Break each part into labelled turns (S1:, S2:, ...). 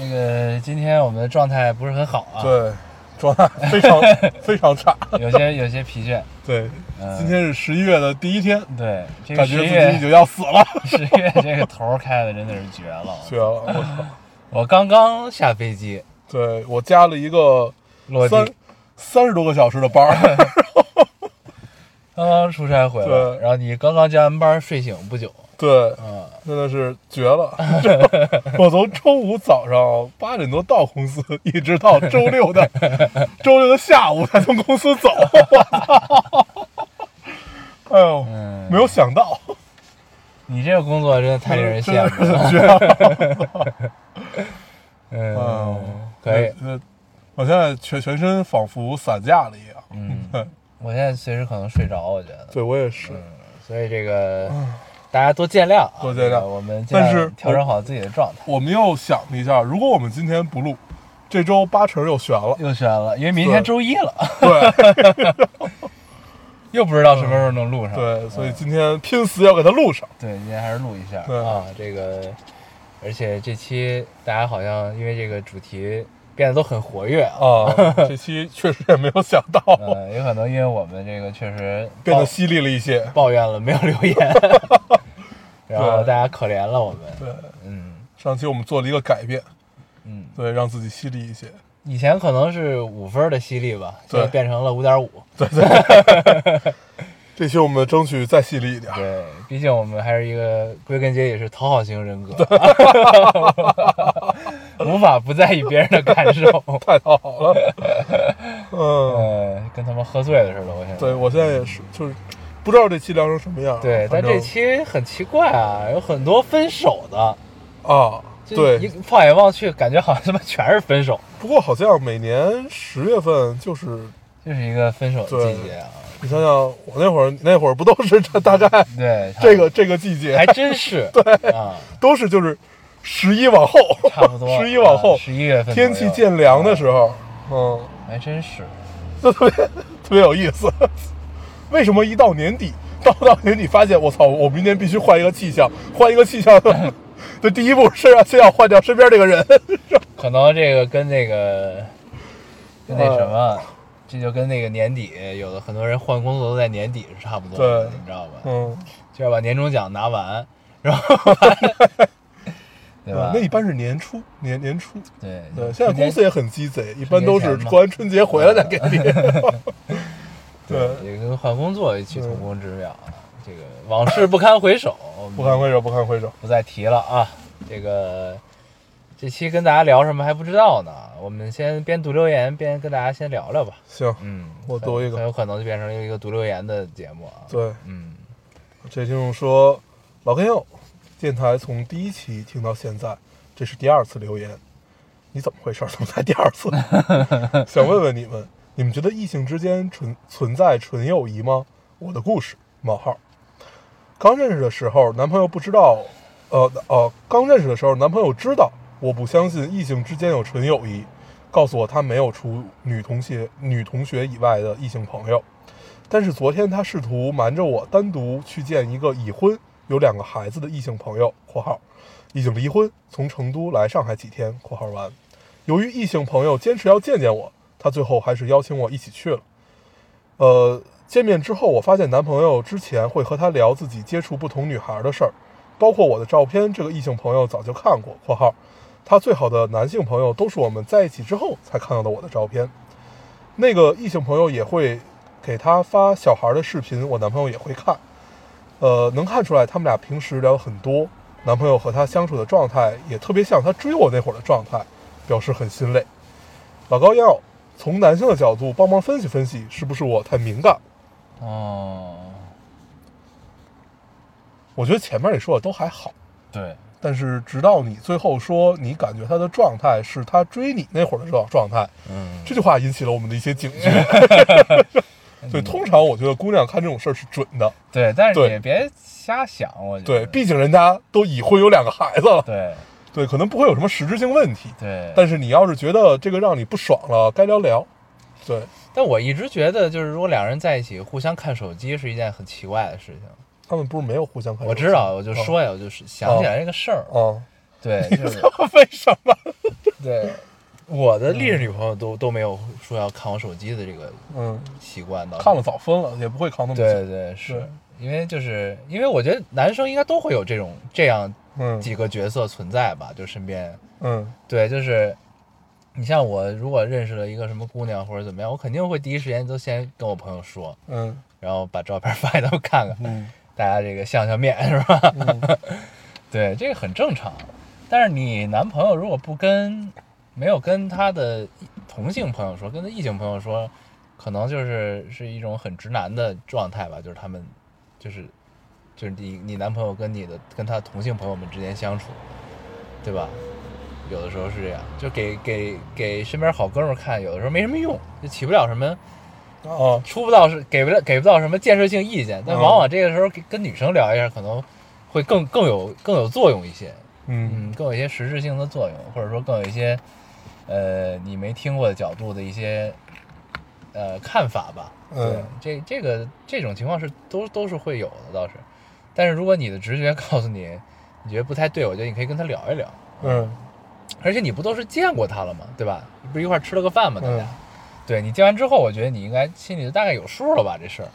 S1: 那个今天我们的状态不是很好啊，，
S2: 对，状态非常 非常差。
S1: 有些有些疲倦。
S2: 对，
S1: 嗯
S2: 今天是十一月的第一天，
S1: 对，这个
S2: 感觉自己已
S1: 十一月
S2: 经要死了，
S1: 十一月这个头儿开的真的是绝了。
S2: 绝了！我
S1: 刚刚下飞机
S2: 对我加了一个
S1: 落
S2: 三
S1: 地，
S2: 三十多个小时的班儿，
S1: 刚刚出差回来，
S2: 对
S1: 然后你刚刚加完班睡醒不久，
S2: 对，
S1: 嗯，
S2: 真的是绝了！我从周五早上八点多到公司，一直到周六的 周六的下午才从公司走。我操！哎呦，
S1: 嗯
S2: 没有想到，
S1: 你这个工作真的太令人
S2: 真的
S1: 羡慕了。
S2: 是 绝了。
S1: 嗯
S2: 嗯，，
S1: 可以。
S2: 那。我现在全全身仿佛散架了一样。
S1: 嗯，我现在随时可能睡着，我觉得。
S2: 对我也是。
S1: 嗯，所以这个大家多见谅啊，
S2: 多见谅
S1: 我们
S2: 但是
S1: 调整好自己的状态。
S2: 我们又想了一下，如果我们今天不录，这周八成又悬了。
S1: 又悬了，因为明天周一了，
S2: 对
S1: 又不知道什么时候能录上。
S2: 对，所以今天拼死要给它录上。
S1: 对，今天还是录一下
S2: 对
S1: 啊。这个，而且这期大家好像因为这个主题变得都很活跃啊。
S2: 啊，这期确实也没有想到，
S1: 呃，有可能因为我们这个确实
S2: 变得犀利了一些。
S1: 抱怨了没有留言，然后大家可怜了我们。
S2: 对，
S1: 嗯
S2: 上期我们做了一个改变，
S1: 嗯，
S2: 对，让自己犀利一些。
S1: 以前可能是五分的犀利吧，现在
S2: 对
S1: 变成了五点五。
S2: 对对这期我们争取再犀利一点。
S1: 对，毕竟我们还是一个归根结底是讨好型人格，无法不在意别人的感受。
S2: 太讨好了。嗯，
S1: 呃，跟他们喝醉了似的，我现在。
S2: 对我现在也是，就是不知道这期聊成什么样。
S1: 对，但这期很奇怪啊，有很多分手的。
S2: 啊，
S1: 对一，放眼望去，感觉好像他妈全是分手，
S2: 不过好像每年十月份就是
S1: 就是一个分手的季节啊。
S2: 你想想，我那会儿那会儿不都是这大概
S1: 对，
S2: 这个这个季节
S1: 还真是。对啊，
S2: 都是就是十一往后，
S1: 差不多。
S2: 十一往后
S1: 十一月份
S2: 天气渐凉的时
S1: 候，
S2: 嗯，
S1: 还真是。
S2: 就 特别特别有意思。为什么一到年底，到到年底发现我操，我明年必须换一个气象，换一个气象的第一步是要先要换掉身边这个人，
S1: 可能这个跟那个跟那什么，
S2: 呃
S1: 这就跟那个年底有的很多人换工作都在年底是差不多的，
S2: 对
S1: 你知道吧？
S2: 嗯，
S1: 就要把年终奖拿完，然后对吧？
S2: 那一般是年初，年年初。
S1: 对
S2: 对，现在公司
S1: 也
S2: 也很鸡贼，一般都是过完春节回来再给你。对，
S1: 也跟换工作异曲同工之妙啊。这个往事不堪回首，
S2: 不堪回首，不堪回首。
S1: 不再提了啊。这个这期跟大家聊什么还不知道呢，我们先边读留言边跟大家先聊聊吧。
S2: 行，
S1: 嗯，
S2: 我读一个
S1: 很有可能就变成一个读留言的节目啊。
S2: 对，
S1: 嗯，
S2: 这听众说，老朋友，电台从第一期听到现在，这是第二次留言，你怎么回事？怎么才第二次？想问问你们，你们觉得异性之间存存在纯友谊吗？我的故事：冒号。刚认识的时候，男朋友不知道，呃呃，刚认识的时候，男朋友知道我不相信异性之间有纯友谊，告诉我他没有除女同学女同学以外的异性朋友。但是昨天他试图瞒着我单独去见一个已婚、有两个孩子的异性朋友（括号已经离婚，从成都来上海几天）（括号完）。由于异性朋友坚持要见见我，他最后还是邀请我一起去了。呃，见面之后，我发现男朋友之前会和他聊自己接触不同女孩的事儿，包括我的照片，这个异性朋友早就看过（括号他最好的男性朋友都是我们在一起之后才看到的我的照片）。那个异性朋友也会给他发小孩的视频，我男朋友也会看。呃，能看出来他们俩平时聊很多，男朋友和他相处的状态也特别像他追我那会儿的状态，表示很心累。老高要从男性的角度帮忙分析分析，是不是我太敏感？
S1: 哦，
S2: 我觉得前面你说的都还好，
S1: 对，
S2: 但是直到你最后说你感觉他的状态是他追你那会儿的状状态，
S1: 嗯，
S2: 这句话引起了我们的一些警觉。所以通常我觉得姑娘看这种事儿是准的，
S1: 对，但是
S2: 对。
S1: 也别瞎想，我觉
S2: 对，毕竟人家都已婚有两个孩子了，
S1: 对。
S2: 对，可能不会有什么实质性问题。
S1: 对，
S2: 但是你要是觉得这个让你不爽了，该聊聊。对，
S1: 但我一直觉得，就是如果两人在一起互相看手机是一件很奇怪的事情。
S2: 他们不是没有互相看手机？
S1: 我知道，我就说呀，我就是想起来这个事儿。
S2: 哦，
S1: 对，就是。
S2: 哦，为什么？
S1: 对，我的历任女朋友都都没有说要看我手机的这个
S2: 嗯，
S1: 习惯的。
S2: 看了早分了，也不会扛那么久。
S1: 对对是，因为就是因为我觉得男生应该都会有这种这样
S2: 嗯。
S1: 几个角色存在吧，就身边。
S2: 嗯。
S1: 对，就是你像我如果认识了一个什么姑娘或者怎么样，我肯定会第一时间都先跟我朋友说，
S2: 嗯。
S1: 然后把照片发给他们看看，
S2: 嗯。
S1: 大家这个相相面 是吧？
S2: 嗯。
S1: 对，这个很正常。但是你男朋友如果不跟没有跟他的同性朋友说，跟他异性朋友说，可能就是是一种很直男的状态吧，就是他们就是就是你你男朋友跟你的跟他同性朋友们之间相处，对吧？有的时候是这样，就给给给身边好哥们儿看，有的时候没什么用，就起不了什么
S2: 哦，
S1: 出不到是给不了给不到什么建设性意见，但
S2: 嗯
S1: 往往这个时候跟跟女生聊一下，可能会更更有更有作用一些，
S2: 嗯
S1: 嗯，更有一些实质性的作用，或者说更有一些呃你没听过的角度的一些呃看法吧。对
S2: 嗯，
S1: 这这个这种情况是都都是会有的，倒是。但是如果你的直觉 告诉你你觉得不太对，我觉得你可以跟他聊一聊。
S2: 嗯
S1: 而且你不都是见过他了吗？对吧？不是一块吃了个饭吗？大家。
S2: 嗯
S1: 对你见完之后，我觉得你应该心里大概有数了吧？这事儿。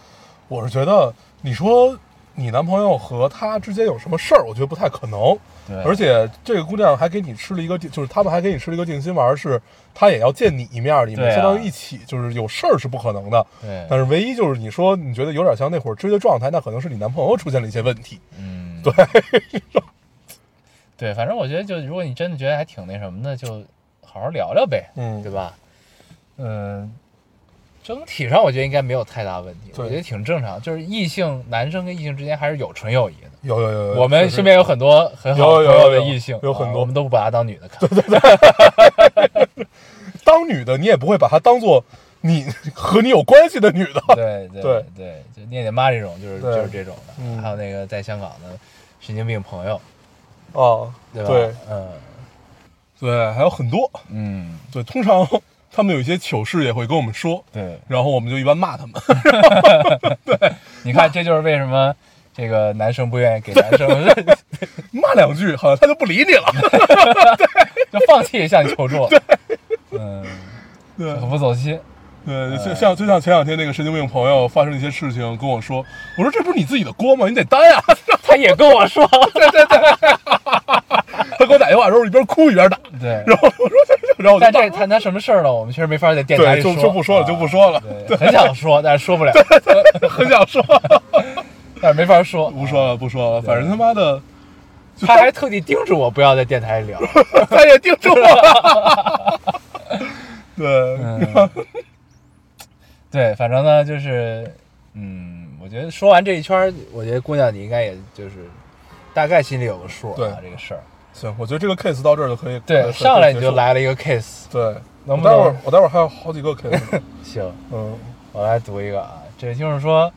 S2: 我是觉得你说你男朋友和他之间有什么事儿，我觉得不太可能。
S1: 对
S2: 而且这个姑娘还给你吃了一个定，就是他们还给你吃了一个定心丸，是她也要见你一面，你们相当于一起，就是有事儿是不可能的。
S1: 对，
S2: 但是唯一就是你说你觉得有点像那会儿追的状态，那可能是你男朋友出现了一些问题。
S1: 嗯，
S2: 对，
S1: 对，反正我觉得就如果你真的觉得还挺那什么的，就好好聊聊呗，
S2: 嗯
S1: 对吧？嗯，整体上我觉得应该没有太大问题，我觉得挺正常。就是异性男生跟异性之间还是有纯友谊的。
S2: 有有有有，
S1: 我们身边有很多很好
S2: 有有
S1: 朋友的异性，
S2: 有很多
S1: 啊我们都不把她当女的看。
S2: 当女的，你也不会把她当做你和你有关系的女的。
S1: 对对
S2: 对
S1: 对，就念念妈这种，就是就是这种的。
S2: 嗯
S1: 还有那个在香港的神经病朋友，
S2: 哦，
S1: 对吧？
S2: 对
S1: 嗯
S2: 对，还有很多。
S1: 嗯，
S2: 对，通常他们有一些糗事也会跟我们说，
S1: 对。
S2: 然后我们就一般骂他们。
S1: 对你看，这就是为什么这个男生不愿意给男生
S2: 骂两句，好像他就不理你了。
S1: 对就放弃向你求助。对嗯，
S2: 对
S1: 很不走心。
S2: 对，就像就像前两天那个神经病朋友发生一些事情跟我说，我说这不是你自己的锅吗？你得担呀。
S1: 他也跟我说，
S2: 他给我打电话的时候一边哭一边打，
S1: 对。
S2: 然后我说，然后我
S1: 但这谈他什么事儿呢？我们确实没法在电台里
S2: 对，
S1: 说，
S2: 就就不说了，
S1: 啊
S2: 就不说了，
S1: 对，很想说，但是说不了，
S2: 很想说，
S1: 但是没法说，
S2: 不说了，不说了，反正他妈的，
S1: 他还特地叮嘱我不要在电台里聊。
S2: 他也叮嘱我了。对，
S1: 嗯，对，反正呢，就是，嗯，我觉得说完这一圈，我觉得姑娘你应该也就是大概心里有个数
S2: 对
S1: 啊，这个事儿。
S2: 行，我觉得这个 case 到这儿就可以。
S1: 对，上来你就。来了一个 case，
S2: 对，
S1: 能不能？
S2: 我待会儿我待会儿还有好几个 case。
S1: 行，
S2: 嗯
S1: 我来读一个啊，这就是说，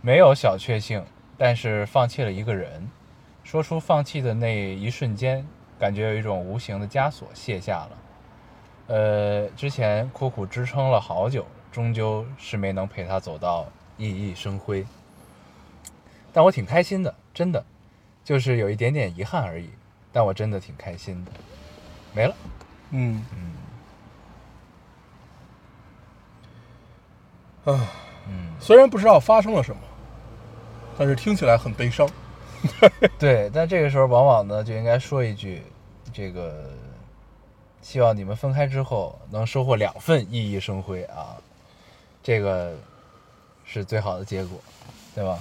S1: 没有小确幸，但是放弃了一个人。说出放弃的那一瞬间，感觉有一种无形的枷锁卸下了。呃，之前苦苦支撑了好久，终究是没能陪他走到熠熠生辉。但我挺开心的，真的，就是有一点点遗憾而已。但我真的挺开心的。没了，
S2: 嗯
S1: 嗯
S2: 啊，
S1: 嗯，
S2: 虽然不知道发生了什么，但是听起来很悲伤。
S1: 对，但这个时候往往呢就应该说一句，这个希望你们分开之后能收获两份熠熠生辉啊，这个是最好的结果，对吧？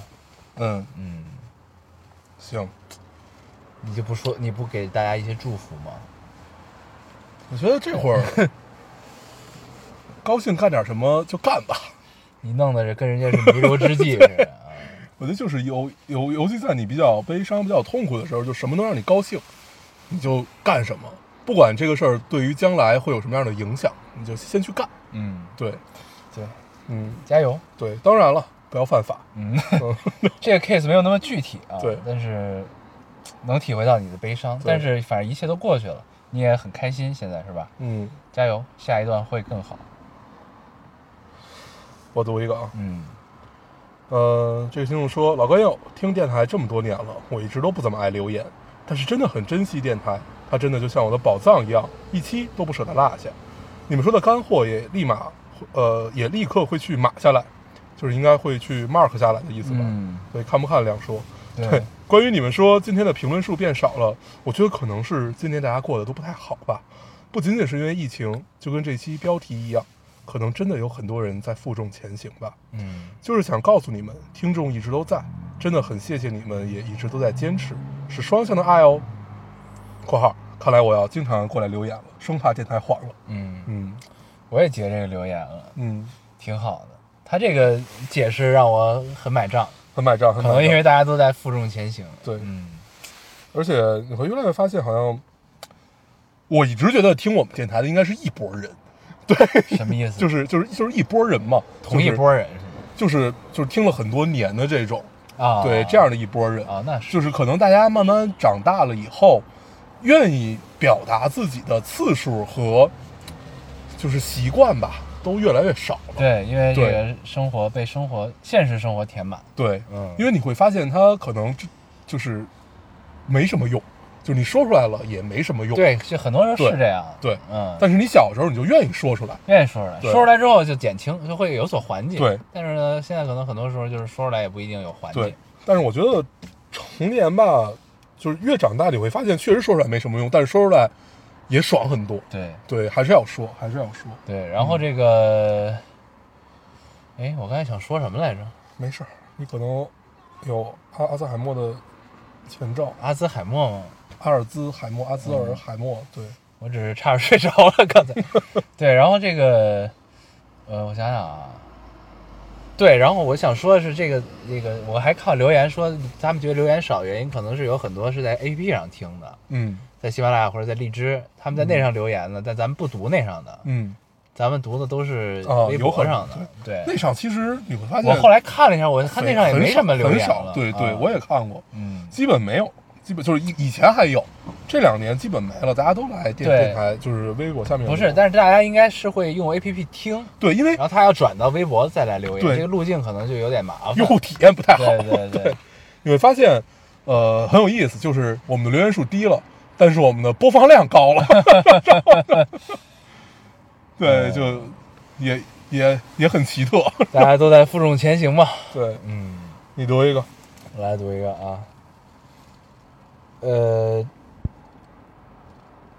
S2: 嗯，
S1: 嗯，
S2: 行，
S1: 你就不说你不给大家一些祝福吗？
S2: 我觉得这会儿 高兴干点什么就干吧。
S1: 你弄的是跟人家是弥留之际似的啊。
S2: 我觉得就是尤尤尤其在你比较悲伤、比较痛苦的时候，就什么能让你高兴，你就干什么，不管这个事儿对于将来会有什么样的影响，你就先去干。
S1: 嗯，
S2: 对，
S1: 对，
S2: 嗯，
S1: 加油。
S2: 对，当然了，不要犯法。
S1: 嗯，这个 case 没有那么具体啊，
S2: 对
S1: 但是能体会到你的悲伤，但是反正一切都过去了，你也很开心，现在是吧？
S2: 嗯，
S1: 加油，下一段会更好。
S2: 我读一个啊，
S1: 嗯
S2: 呃，这个听众说，老高友听电台这么多年了，我一直都不怎么爱留言，但是真的很珍惜电台，它真的就像我的宝藏一样，一期都不舍得落下。你们说的干货也立马，呃，也立刻会去码下来，就是应该会去 mark 下来的意思吧？
S1: 嗯，
S2: 对，看不看两说。
S1: 对
S2: 对，关于你们说今天的评论数变少了，我觉得可能是今年大家过得都不太好吧，不仅仅是因为疫情，就跟这期标题一样，可能真的有很多人在负重前行吧。
S1: 嗯
S2: 就是想告诉你们，听众一直都在，真的很谢谢你们，也一直都在坚持，是双向的爱哦。（括号看来我要经常过来留言了，生怕电台黄了。
S1: 嗯，
S2: 嗯
S1: 我也截这个留言了，
S2: 嗯，
S1: 挺好的。他这个解释让我很买账，
S2: 很买账，很。
S1: 可能因为大家都在负重前行。
S2: 对
S1: 嗯
S2: 而且你会越来越发现，好像我一直觉得听我们电台的应该是一拨人，对
S1: 什么意思？
S2: 就是就是就是一拨人嘛，
S1: 同一拨人是
S2: 就是就是听了很多年的这种，
S1: 啊，
S2: 对这样的一拨人，
S1: 啊，那是
S2: 就是可能大家慢慢长大了以后，愿意表达自己的次数和就是习惯吧，都越来越少了。
S1: 对，因为这个生活被生活现实生活填满。
S2: 对，
S1: 嗯
S2: 因为你会发现它可能就就是没什么用，就是你说出来了也没什么用。，
S1: 对，就很多人是这样。
S2: 对
S1: 嗯，
S2: 但是你小时候你就愿意说出来。
S1: 愿意说出来，说出来之后就减轻，就会有所缓解。
S2: 对，
S1: 但是呢，现在可能很多时候就是说出来也不一定有缓解。
S2: 对，但是我觉得成年吧，就是越长大你会发现，确实说出来没什么用，但是说出来也爽很多。
S1: 对
S2: 对，还是要说，还是要说，
S1: 对然后这个，哎、我刚才想说什么来着？
S2: 没事儿。你可能有阿阿兹海默的前兆，
S1: 阿兹海默吗？
S2: 阿尔兹海默，阿兹尔
S1: 嗯
S2: 海默，对，
S1: 我只是差点睡着了，刚才。对，然后这个，呃，我想想啊，对，然后我想说的是这个这个，我还看留言说，他们觉得留言少，原因可能是有很多是在 A P P 上听的，
S2: 嗯
S1: 在喜马拉雅或者在荔枝，他们在那上留言的，但咱们不读那上的，
S2: 嗯，
S1: 咱们读的都是
S2: 哦
S1: 微博上的。对，
S2: 那场其实你会发现，
S1: 我后来看了一下，我看那上也没什么留
S2: 很
S1: 言了。
S2: 少对对，
S1: 啊
S2: 我也看过，
S1: 嗯，
S2: 基本没有，基本就是以以前还有，这两年基本没了，大家都来电台，就是微博下面
S1: 不是，但是大家应该是会用 A P P 听，
S2: 对，因为
S1: 然后他要转到微博再来留言，
S2: 对
S1: 这个路径可能就有点麻烦。
S2: 用户体验不太好，
S1: 对对对
S2: 你会发现，呃，很有意思，就是我们的留言数低了，但是我们的播放量高了，对，
S1: 嗯。
S2: 就也也也很奇特，
S1: 大家都在负重前行嘛。
S2: 对。
S1: 嗯，
S2: 你读一个，
S1: 我来读一个啊，呃，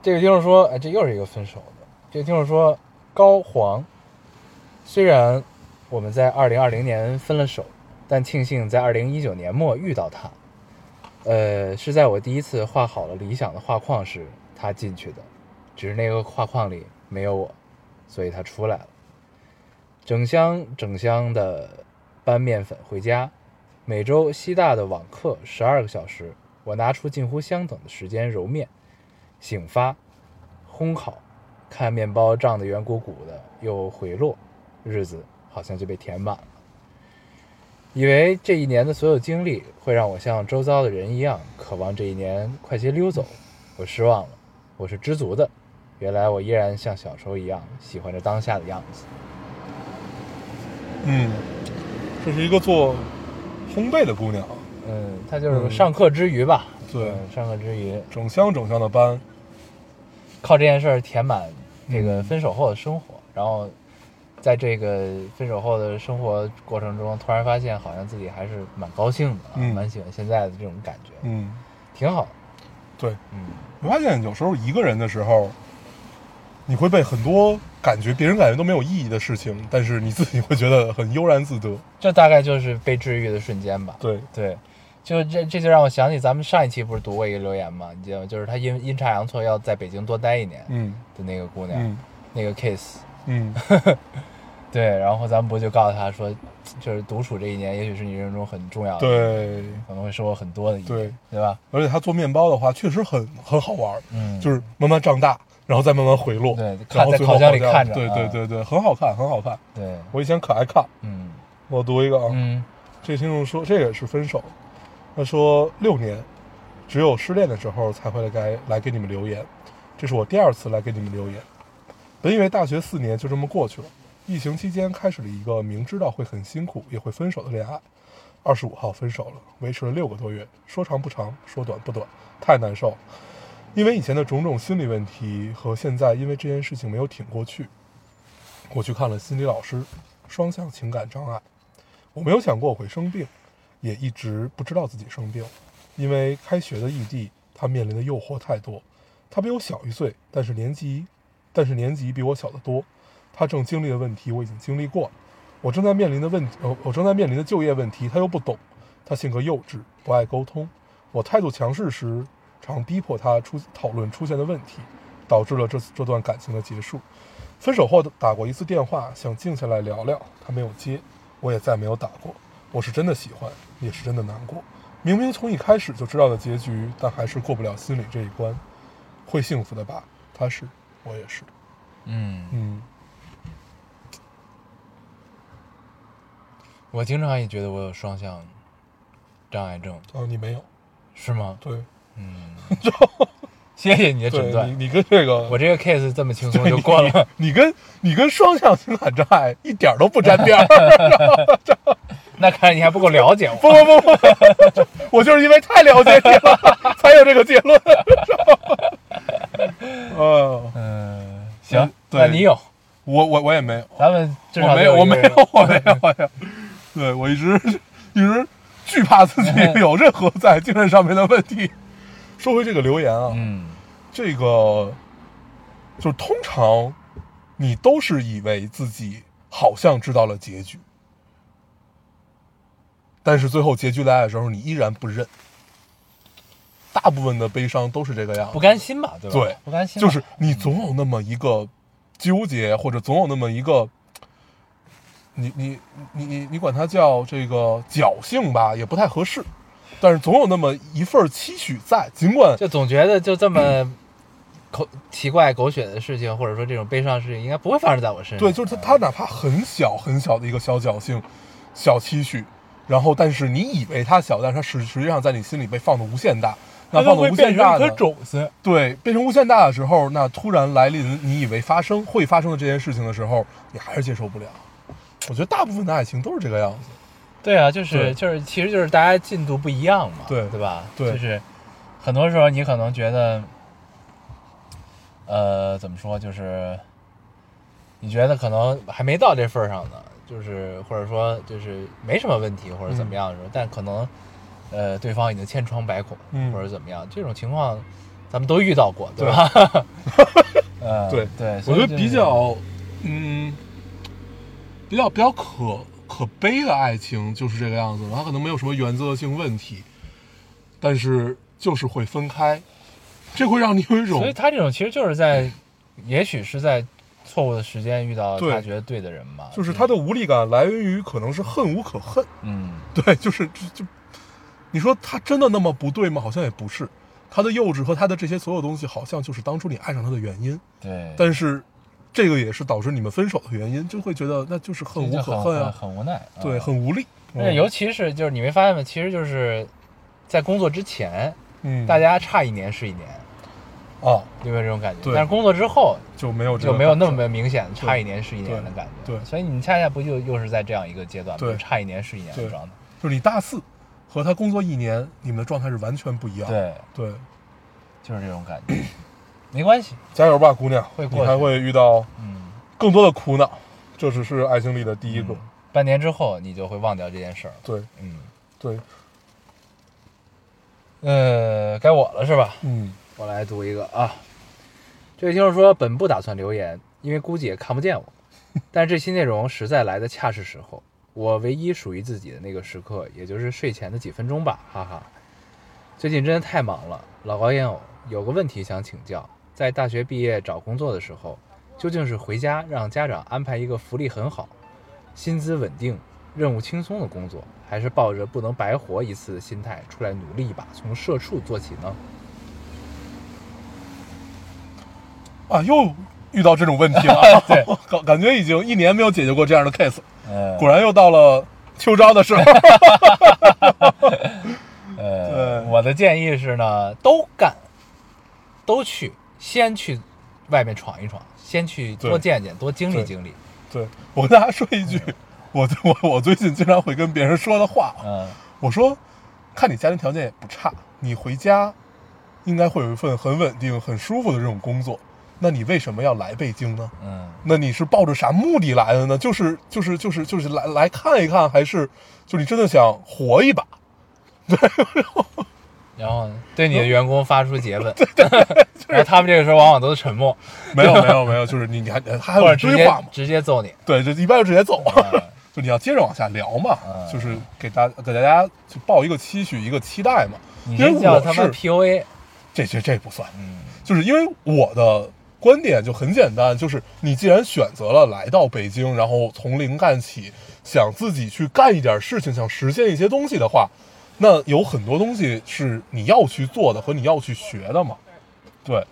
S1: 这个听众说，哎，这又是一个分手的。这个听众说，高黄，虽然我们在二零二零年分了手，但庆幸在二零一九年末遇到他。呃，是在我第一次画好了理想的画框时，他进去的，只是那个画框里没有我，所以他出来了。整箱整箱的搬面粉回家，每周西大的网课十二个小时，我拿出近乎相等的时间揉面、醒发、烘烤，看面包胀得圆鼓鼓的，又回落，日子好像就被填满了。以为这一年的所有经历会让我像周遭的人一样，渴望这一年快些溜走，我失望了。我是知足的，原来我依然像小时候一样喜欢着当下的样子。
S2: 嗯，这是一个做烘焙的姑娘，
S1: 嗯，她就是
S2: 嗯
S1: 上课之余吧，
S2: 对。
S1: 嗯上课之余，
S2: 整箱整箱的搬，
S1: 靠这件事儿填满这个
S2: 嗯
S1: 分手后的生活，然后在这个分手后的生活过程中，突然发现好像自己还是蛮高兴的，啊，
S2: 嗯
S1: 蛮喜欢现在的这种感觉，
S2: 嗯，
S1: 挺好。
S2: 对，
S1: 嗯，
S2: 我发现有时候一个人的时候，你会被很多感觉别人感觉都没有意义的事情，但是你自己会觉得很悠然自得。
S1: 这大概就是被治愈的瞬间吧。
S2: 对，
S1: 对，就这这就让我想起咱们上一期不是读过一个留言吗？你记得吗？就是她阴阴差阳错要在北京多待一年
S2: 嗯
S1: 的那个姑娘，
S2: 嗯
S1: 那个 case。
S2: 嗯，
S1: 对，然后咱们不就告诉他说，就是独处这一年，也许是你人生中很重要的，，
S2: 对
S1: 可能会收获很多的一年，
S2: 对
S1: 对吧？
S2: 而且他做面包的话，确实很很好玩儿，
S1: 嗯，
S2: 就是慢慢长大，然后再慢慢回落，
S1: 对
S2: 然后最
S1: 看在烤箱里看着
S2: 对对
S1: 啊
S2: 对对，很好看，很好看。
S1: 对，
S2: 我以前可爱看。
S1: 嗯
S2: 我读一个啊，
S1: 嗯
S2: 这听众说这个也是分手，他说六年，只有失恋的时候才会来该来给你们留言，这是我第二次来给你们留言。本以为大学四年就这么过去了，疫情期间开始了一个明知道会很辛苦也会分手的恋爱，二十五号分手了，维持了六个多月，说长不长，说短不短，太难受。因为以前的种种心理问题和现在因为这件事情没有挺过去，我去看了心理老师，双向情感障碍。我没有想过我会生病，也一直不知道自己生病，因为开学的异地，他面临的诱惑太多。他比我小一岁，但是年级，但是年级比我小得多。他正经历的问题我已经经历过了，我正在面临的问题，我正在面临的就业问题，他又不懂。他性格幼稚，不爱沟通。我态度强势时，常逼迫他出讨论出现的问题，导致了这这段感情的结束。分手后打过一次电话，想静下来聊聊，他没有接，我也再没有打过。我是真的喜欢，也是真的难过。明明从一开始就知道的结局，但还是过不了心里这一关。会幸福的吧？他是，我也是。
S1: 嗯，
S2: 嗯，
S1: 我经常也觉得我有双向障碍症，
S2: 哦，你没有，
S1: 是吗？
S2: 对，
S1: 嗯，谢谢你的诊断
S2: 你，，你跟这个，
S1: 我这个 case 这么轻松就过了。
S2: 你跟你跟双向情感障碍一点都不沾边儿。
S1: 那看来你还不够了解我。
S2: 不不不不，我就是因为太了解你了，才有这个结论。嗯，
S1: 嗯，行
S2: 嗯，对
S1: 那你有，
S2: 我我我也没有，
S1: 咱们至少
S2: 我没有，我没有，我没有。对我一直 一直惧怕自己有任何在精神上面的问题。说回这个留言啊，
S1: 嗯，
S2: 这个就是通常你都是以为自己好像知道了结局，但是最后结局来的时候，你依然不认。大部分的悲伤都是这个样子，
S1: 不甘心吧，对吧？
S2: 对
S1: 不甘心，
S2: 就是你总有那么一个纠结，或者总有那么一个，你你你你你管它叫这个侥幸吧，也不太合适，但是总有那么一份期许在，尽管
S1: 就总觉得就这么 口奇怪狗血的事情，或者说这种悲伤的事情，应该不会发生在我身上。
S2: 对，就是他他哪怕很小很小的一个小侥幸、小期许，然后但是你以为它小，但是它实实际上在你心里被放的无限大。那放的无限大的？
S1: 种子。
S2: 对，变成无限大的时候，那突然来临你以为发生会发生的这件事情的时候，你还是接受不了。我觉得大部分的爱情都是这个样子。
S1: 对啊，就是就是，其实就是大家进度不一样嘛，
S2: 对
S1: 对吧？
S2: 对
S1: 就是很多时候你可能觉得，呃，怎么说，就是你觉得可能还没到这份儿上呢，就是或者说就是没什么问题或者怎么样的时候，但可能呃对方已经千疮百孔，
S2: 嗯
S1: 或者怎么样，这种情况咱们都遇到过，对吧？呃，
S2: 对
S1: 对，
S2: 我觉得比较，嗯，比较比较可可悲的爱情就是这个样子，它可能没有什么原则性问题，但是就是会分开，这会让你有一种
S1: 所以他这种其实就是在，也许是在错误的时间遇到
S2: 对。
S1: 他觉得对的人嘛。
S2: 就是他的无力感来源于可能是恨无可恨，
S1: 嗯，
S2: 对，就是就就，你说他真的那么不对吗？好像也不是，他的幼稚和他的这些所有东西，好像就是当初你爱上他的原因，
S1: 对，
S2: 但是这个也是导致你们分手的原因，就会觉得那就是恨无可恨啊，
S1: 很无奈。
S2: 对，
S1: 啊
S2: 很无力，
S1: 而且尤其是就是你没发现吗？其实就是在工作之前，
S2: 嗯，
S1: 大家差一年是一年，
S2: 哦
S1: 有没有这种感觉？
S2: 对
S1: 但是工作之后
S2: 就没有这个
S1: 就没有那么明显差一年是一年的感觉。
S2: 对对
S1: 所以你恰恰不就又是在这样一个阶段就差一年是一年的状态。
S2: 就是你大四和他工作一年，你们的状态是完全不一样。
S1: 对，
S2: 对，
S1: 就是这种感觉。没关系，
S2: 加油吧，姑娘，
S1: 会过去。
S2: 你还会遇到
S1: 嗯，
S2: 更多的苦恼，这只是爱情里的第一个。
S1: 嗯。半年之后你就会忘掉这件事儿。
S2: 对。
S1: 嗯，
S2: 对，
S1: 呃，该我了是吧？
S2: 嗯。
S1: 我来读一个啊。这位听众说，本不打算留言，因为估计也看不见我，但是这期内容实在来的恰是时候，我唯一属于自己的那个时刻，也就是睡前的几分钟吧，哈哈。最近真的太忙了，老高烟偶有个问题想请教，在大学毕业找工作的时候，究竟是回家让家长安排一个福利很好、薪资稳定、任务轻松的工作，还是抱着不能白活一次的心态出来努力一把，从社畜做起呢？
S2: 啊，又遇到这种问题了。
S1: 对，
S2: 感感觉已经一年没有解决过这样的 case，
S1: 呃
S2: 果然又到了秋招的时候。
S1: 呃，我的建议是呢，都干，都去，先去外面闯一闯，先去多见见，多经历经历。
S2: 对我跟大家说一句，我我我最近经常会跟别人说的话，
S1: 嗯
S2: 我说，看你家庭条件也不差，你回家应该会有一份很稳定、很舒服的这种工作，那你为什么要来北京呢？
S1: 嗯，
S2: 那你是抱着啥目的来的呢？就是就是就是就是来来看一看，还是就你真的想活一把？
S1: 然后对你的员工发出诘问，然后他们这个时候往往都是沉默，
S2: 没有没有没有，就是你你还他还有
S1: 或者直接
S2: 追话嘛？
S1: 直接揍你。
S2: 对，就一般就直接走，
S1: 嗯
S2: 就你要接着往下聊嘛，
S1: 嗯
S2: 就是给大给大家就报一个期许，一个期待嘛。
S1: 你
S2: 因为
S1: 这叫他妈
S2: 我是
S1: PUA。
S2: 这这这不算，
S1: 嗯
S2: 就是因为我的观点就很简单，就是你既然选择了来到北京，然后从零干起，想自己去干一点事情，想实现一些东西的话，那有很多东西是你要去做的和你要去学的嘛。对，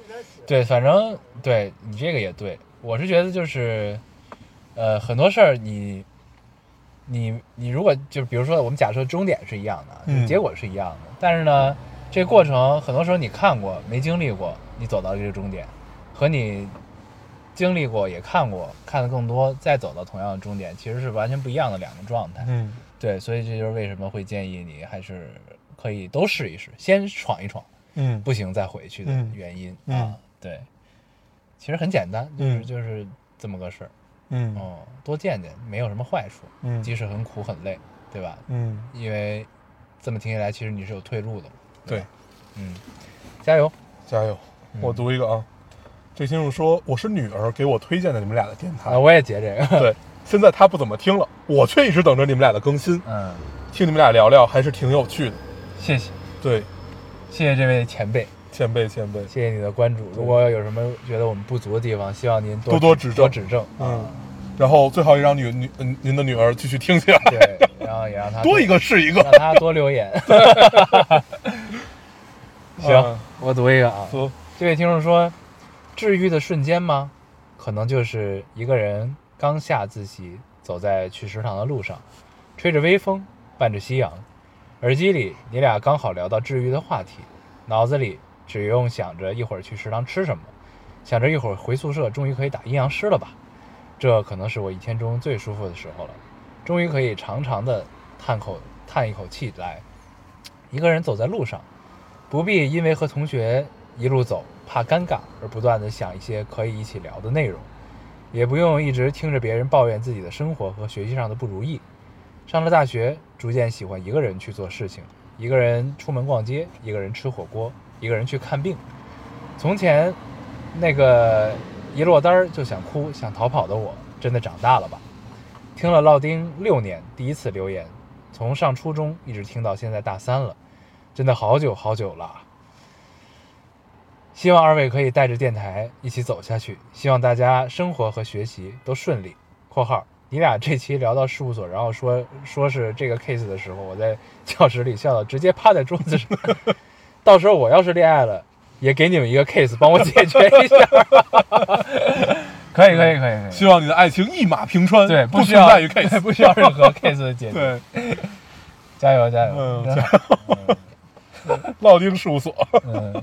S1: 对，反正对你这个也对，我是觉得就是，呃，很多事儿你，你你如果就比如说我们假设终点是一样的，结果是一样的，但是呢，这个过程很多时候你看过没经历过，你走到这个终点，和你经历过也看过看的更多，再走到同样的终点，其实是完全不一样的两个状态。
S2: 嗯
S1: 对，所以这就是为什么会建议你还是可以都试一试，先闯一闯。
S2: 嗯
S1: 不行再回去的
S2: 嗯
S1: 原因、
S2: 嗯
S1: 啊。对，其实很简单，就是、
S2: 嗯
S1: 就是这么个事儿。
S2: 嗯
S1: 哦，多见见，没有什么坏处。
S2: 嗯
S1: 即使很苦很累，对吧？
S2: 嗯，
S1: 因为这么听起来，其实你是有退路的。
S2: 对，
S1: 嗯，加油。
S2: 加油！我读一个啊，这听众说我是女儿给我推荐的你们俩的电台
S1: 啊，，我也截这个。
S2: 对，现在他不怎么听了，我却一直等着你们俩的更新，
S1: 嗯，
S2: 听你们俩聊聊还是挺有趣的。
S1: 谢谢，
S2: 对，
S1: 谢谢这位前辈，
S2: 前辈前辈，
S1: 谢谢你的关注。如果有什么觉得我们不足的地方，希望您多
S2: 多多指正
S1: 多指正。
S2: 嗯
S1: 啊，
S2: 然后最好也让女女嗯您的女儿继续听下来，
S1: 对，然后也让她
S2: 多一个是一个。
S1: 让她多留言。行
S2: 嗯，
S1: 我读一个啊。
S2: 说
S1: 这位听众说，治愈的瞬间吗？可能就是一个人刚下自习，走在去食堂的路上，吹着微风，伴着夕阳，耳机里你俩刚好聊到治愈的话题，脑子里只用想着一会儿去食堂吃什么，想着一会儿回宿舍，终于可以打阴阳师了吧？这可能是我一天中最舒服的时候了，终于可以长长的叹口叹一口气来。一个人走在路上，不必因为和同学一路走怕尴尬而不断的想一些可以一起聊的内容，也不用一直听着别人抱怨自己的生活和学习上的不如意。上了大学，逐渐喜欢一个人去做事情，一个人出门逛街，一个人吃火锅，一个人去看病。从前那个一落单就想哭、想逃跑的我，真的长大了吧？听了烙丁六年，第一次留言，从上初中一直听到现在大三了，真的好久好久了。希望二位可以带着电台一起走下去，希望大家生活和学习都顺利。（括号你俩这期聊到事务所，然后说说是这个 case 的时候，我在教室里笑到直接趴在桌子上。到时候我要是恋爱了，也给你们一个 case 帮我解决一下。可以可以可以可以，
S2: 希望你的爱情一马平川，
S1: 对，
S2: 不
S1: 需要
S2: 存在于 case，
S1: 不需要任何 case 的解决。
S2: 对，
S1: 加油加油！
S2: 嗯
S1: 真的
S2: 烙丁事务所。
S1: 嗯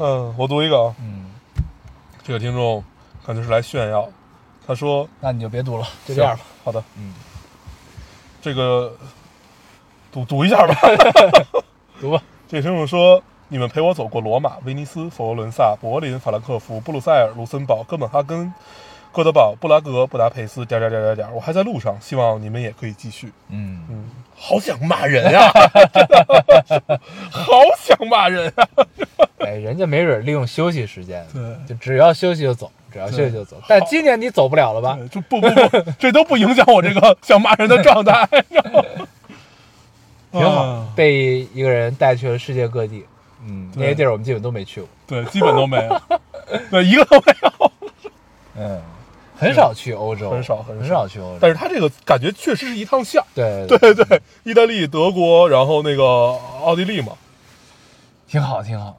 S2: 嗯，我读一个啊，
S1: 嗯，
S2: 这个听众感觉是来炫耀，他说
S1: 那你就别读了，就这样吧。。
S2: 好的，
S1: 嗯，
S2: 这个读读一下吧。
S1: 读吧。
S2: 这个听众说，你们陪我走过罗马、威尼斯、佛罗伦萨、柏林、法兰克福、布鲁塞尔、卢森堡、哥本哈根、哥德堡、布拉格、布达佩斯，点点点点点，我还在路上，希望你们也可以继续。
S1: 嗯，
S2: 嗯，好想骂人呀、好想骂人啊！
S1: 哎，人家没准利用休息时间，
S2: 对
S1: 就只要休息就走，只要休息就走。但今年你走不了了吧？
S2: 对就不不不，这都不影响我这个 想骂人的状态。
S1: 挺好
S2: 啊，
S1: 被一个人带去了世界各地。嗯，那些地儿我们基本都没去过。
S2: 对，基本都没有，对，一个都没有。
S1: 嗯，很少去欧洲，
S2: 很少很
S1: 很
S2: 少
S1: 去欧洲。
S2: 但是他这个感觉确实是一趟线。
S1: 对
S2: 对对，意大利、德国，然后那个奥地利嘛。
S1: 挺好挺好。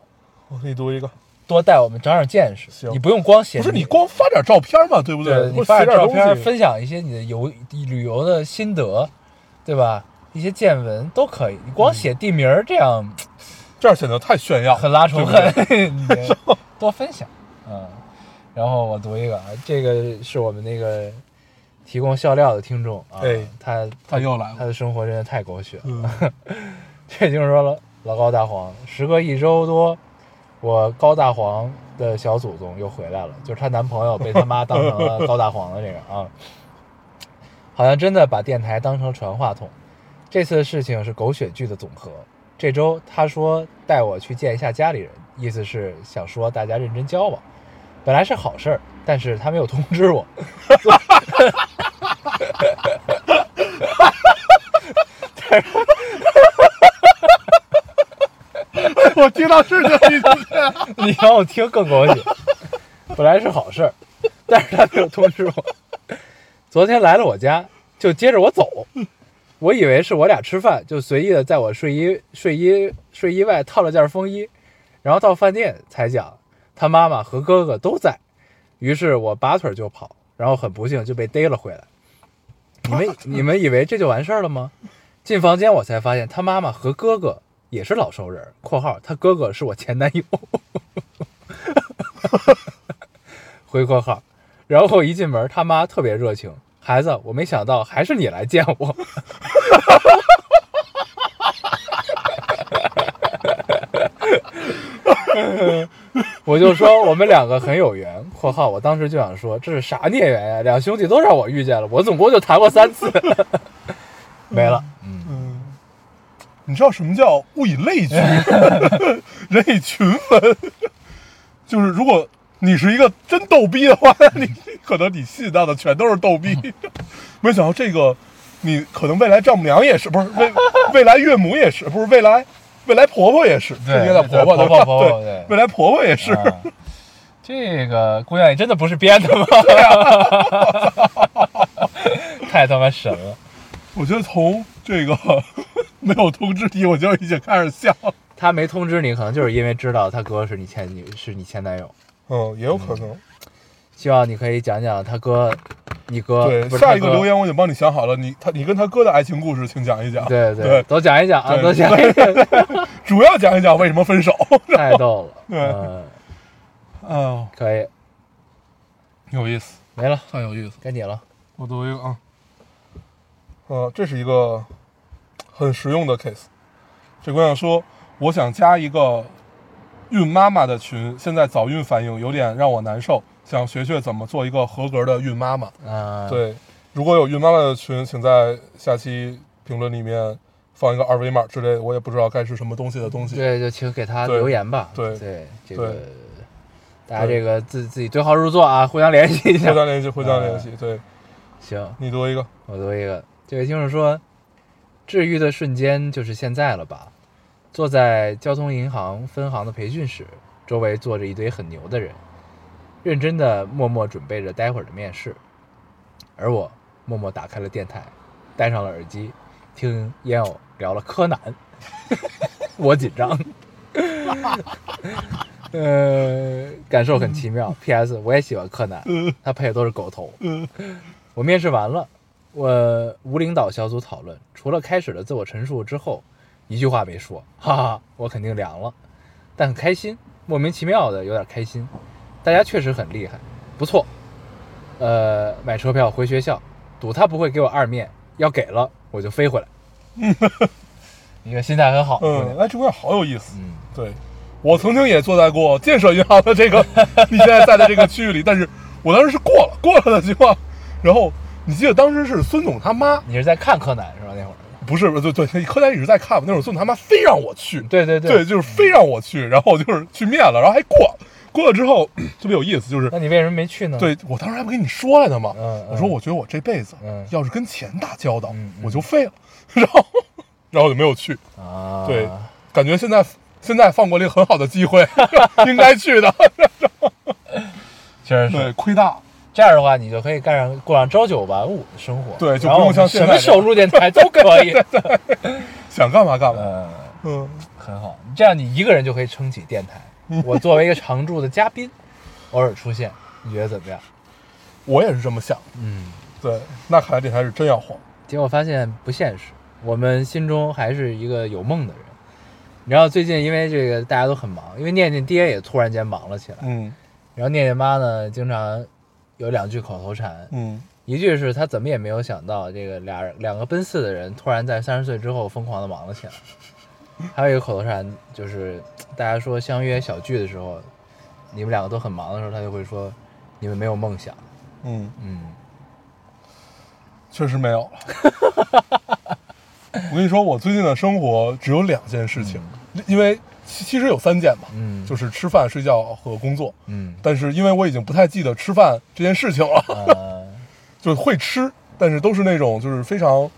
S2: 我给你读一个，
S1: 多带我们长长见识。
S2: 行
S1: 你不用光写，
S2: 不是你光发点照片嘛，对不
S1: 对，
S2: 你
S1: 你发
S2: 点
S1: 照片，分享一些你的游旅游的心得，对吧？一些见闻都可以。你光写地名儿这样
S2: 这样显得太炫耀，
S1: 很拉仇恨，你 多分享。嗯，然后我读一个啊，这个是我们那个提供笑料的听众啊，
S2: 哎
S1: 他
S2: 他又来了。
S1: 他的生活真的太狗血了。
S2: 嗯，
S1: 这就是说了，老高大黄，时隔一周多，我高大黄的小祖宗又回来了，就是她男朋友被他妈当成了高大黄的这个啊，好像真的把电台当成传话筒。这次的事情是狗血剧的总和。这周他说带我去见一下家里人，意思是想说大家认真交往。本来是好事儿，但是他没有通知我。
S2: 我听到是这一句，
S1: 你让我听更狗血。本来是好事儿，但是他没有通知我。昨天来了我家，就接着我走。我以为是我俩吃饭，就随意的在我睡衣、睡衣、睡衣外套了件风衣。然后到饭店才讲，他妈妈和哥哥都在。于是我拔腿就跑，然后很不幸就被逮了回来。你们你们以为这就完事儿了吗？进房间我才发现他妈妈和哥哥也是老熟人（括号他哥哥是我前男友）。回括号，然后一进门，他妈特别热情，孩子，我没想到还是你来见我。我就说我们两个很有缘（括号我当时就想说这是啥孽缘呀？两兄弟都让我遇见了，我总共就谈过三次，没了。嗯，
S2: 嗯，你知道什么叫物以类聚，人以群分？就是如果你是一个真逗逼的话，你可能你吸引到的全都是逗逼。没想到这个，你可能未来丈母娘也是，不是未未来岳母也是，不是未来未来婆婆也是，
S1: 对
S2: 应该叫婆婆
S1: 婆婆婆婆对
S2: 未来婆婆也是。
S1: 啊这个姑娘，你真的不是编的吗？太他妈神了！
S2: 我觉得从这个 没有通知你，我就已经开始笑了。
S1: 他没通知你，可能就是因为知道他哥是你前女，是你前男友。
S2: 嗯，也有可能。
S1: 希望你可以讲讲他哥，你哥
S2: 对，下一个留言我已经帮你想好了，你他你跟他哥的爱情故事，请讲一讲。
S1: 对
S2: 对
S1: 都讲一讲啊，
S2: 对
S1: 都讲一讲，
S2: 主要讲一讲为什么分手。
S1: 太逗了。
S2: 对
S1: 嗯，
S2: 啊，
S1: 可以，
S2: 有意思，
S1: 没了，
S2: 太有意思。
S1: 该你了。
S2: 我读一个啊，呃，这是一个很实用的 case。这姑娘说，我想加一个孕妈妈的群，现在早孕反应有点让我难受，想学学怎么做一个合格的孕妈妈。
S1: 啊，，
S2: 对，如果有孕妈妈的群，请在下期评论里面放一个二维码之类的，我也不知道该是什么东西的东西。
S1: 对，就请给他留言吧。
S2: 对
S1: 对，这个大家这个自自己对号入座啊，互相联系一下
S2: 互。相联系，互相联系。对
S1: 行，
S2: 你读一个，
S1: 我读一个，这位听众说，治愈的瞬间就是现在了吧？坐在交通银行分行的培训室，周围坐着一堆很牛的人，认真的默默准备着待会儿的面试，而我默默打开了电台，戴上了耳机，听烟偶聊了柯南，我紧张。呃，感受很奇妙。P.S. 我也喜欢柯南，他配的都是狗头。我面试完了，我无领导小组讨论，除了开始的自我陈述之后，一句话没说，哈哈，我肯定凉了，但很开心，莫名其妙的有点开心。大家确实很厉害，不错。呃，买车票回学校，赌他不会给我二面，要给了我就飞回来。一个心态很好
S2: 嗯，
S1: 娘，
S2: 哎，这姑娘好有意思。
S1: 嗯，
S2: 对，我曾经也坐在过建设银行的这个 你现在在的这个区域里，但是我当时是过了过了的情况。然后你记得当时是孙总他妈，
S1: 你是在看柯南是吧？那会儿，
S2: 不是对对，柯南一直在看嘛，那会儿孙总他妈非让我去，
S1: 对对
S2: 对，就是非让我去，然后我就是去面了，然后还过了，过了之后 特别有意思，就是
S1: 那你为什么没去呢？，
S2: 对我当时还不跟你说来的吗，
S1: 嗯嗯。
S2: 我说我觉得我这辈子
S1: 嗯。
S2: 要是跟钱打交道，我就废了，然后 然后就没有去，
S1: 啊，
S2: 对，感觉现在现在放过了一个很好的机会，应该去的，
S1: 确实是。
S2: 对，亏大，
S1: 这样的话，你就可以干上过上朝九晚五的生活。
S2: 对就不用像
S1: 什么
S2: 现在这样。
S1: 时候录电台都可以。
S2: 想干嘛干嘛。
S1: 嗯，
S2: 嗯，
S1: 很好，这样你一个人就可以撑起电台。我作为一个常驻的嘉宾，偶尔出现，你觉得怎么样？
S2: 我也是这么想。
S1: 嗯，
S2: 对，那看来这台是真要黄。
S1: 结果发现不现实，我们心中还是一个有梦的人。然后最近因为这个大家都很忙，因为念念爹也突然间忙了起来，
S2: 嗯
S1: 然后念念妈呢经常有两句口头禅，
S2: 嗯
S1: 一句是他怎么也没有想到，这个俩人两个奔四的人突然在三十岁之后疯狂的忙了起来。还有一个口头禅就是大家说相约小聚的时候，你们两个都很忙的时候，他就会说你们没有梦想。
S2: 嗯，
S1: 嗯，
S2: 确实没有了。我跟你说，我最近的生活只有两件事情，因为其其实有三件嘛，
S1: 嗯
S2: 就是吃饭、睡觉和工作。
S1: 嗯
S2: 但是因为我已经不太记得吃饭这件事情了，
S1: 呃
S2: 就会吃，但是都是那种就是非常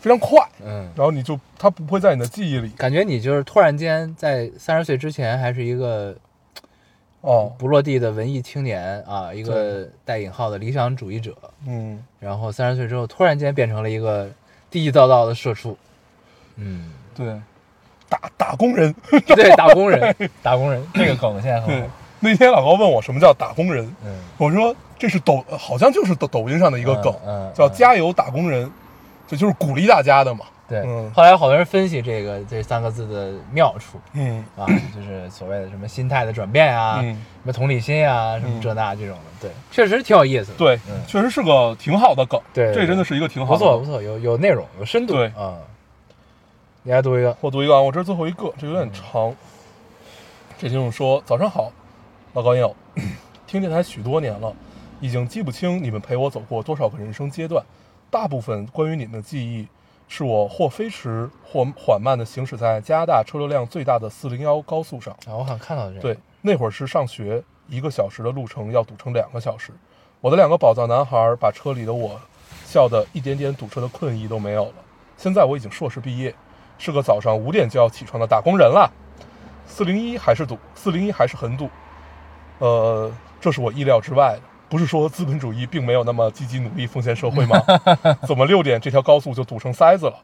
S2: 非常快，
S1: 嗯，
S2: 然后你就它不会在你的记忆里。
S1: 感觉你就是突然间在三十岁之前还是一个
S2: 哦，
S1: 不落地的文艺青年啊，一个带引号的理想主义者，
S2: 嗯，
S1: 然后三十岁之后突然间变成了一个地地道道的社畜。嗯，
S2: 对，打打工人。
S1: 对，打工人，打工人，这个梗现在很
S2: 对。
S1: 火。，
S2: 那天老高问我什么叫打工人，
S1: 嗯，
S2: 我说这是抖，好像就是抖抖音上的一个梗，
S1: 嗯嗯嗯。
S2: 叫加油打工人，这就是鼓励大家的嘛。
S1: 对
S2: 嗯。
S1: 后来好多人分析这个这三个字的妙处
S2: 嗯
S1: 啊，就是所谓的什么心态的转变啊，
S2: 嗯，
S1: 什么同理心啊，什么
S2: 嗯
S1: 这那这种的，对，确实挺有意思的。
S2: 对
S1: 嗯，
S2: 确实是个挺好的梗，
S1: 对对
S2: 这真的是一个挺好的。
S1: 不错不错，有有内容，有深度。
S2: 对
S1: 啊，你来读一个。
S2: 我读一个啊，我这是最后一个，这有点长。这听众说：“早上好，老高友，听电台许多年了，已经记不清你们陪我走过多少个人生阶段，大部分关于你们的记忆，是我或飞驰或缓慢地行驶在加拿大车流量最大的401高速上。
S1: 啊，我好像看到这个。
S2: 对，那会儿是上学，一个小时的路程要堵成两个小时。我的两个宝藏男孩把车里的我笑得一点点堵车的困意都没有了。现在我已经硕士毕业，是个早上五点就要起床的打工人了。四零一还是堵，四零一还是很堵。呃，这是我意料之外的。不是说资本主义并没有那么积极努力奉献社会吗？怎么六点这条高速就堵成塞子了？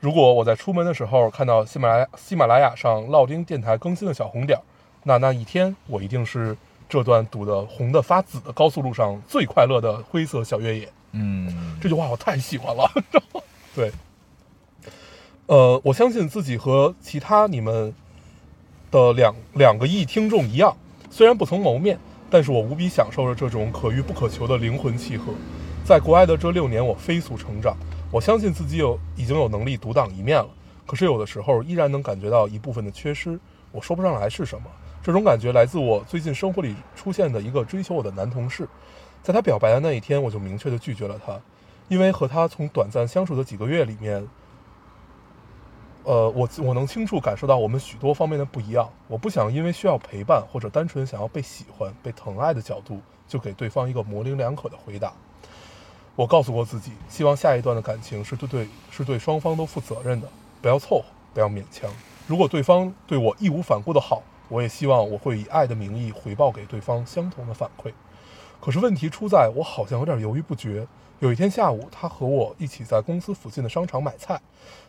S2: 如果我在出门的时候看到喜马拉雅喜马拉雅上烙丁电台更新的小红点儿，那那一天我一定是这段堵得红的发紫的高速路上最快乐的灰色小越野。
S1: 嗯，
S2: 这句话我太喜欢了。对，呃，我相信自己和其他你们的两两个亿听众一样，虽然不曾谋面，但是我无比享受着这种可遇不可求的灵魂契合。在国外的这六年，我飞速成长，我相信自己有已经有能力独当一面了。可是有的时候依然能感觉到一部分的缺失，我说不上来是什么。这种感觉来自我最近生活里出现的一个追求我的男同事。在他表白的那一天，我就明确的拒绝了他，因为和他从短暂相处的几个月里面，呃，我我能清楚感受到我们许多方面的不一样。我不想因为需要陪伴或者单纯想要被喜欢、被疼爱的角度，就给对方一个模棱两可的回答。我告诉过自己，希望下一段的感情是对对是对双方都负责任的，不要凑合，不要勉强。如果对方对我义无反顾的好，我也希望我会以爱的名义回报给对方相同的反馈。可是问题出在我好像有点犹豫不决。有一天下午，他和我一起在公司附近的商场买菜，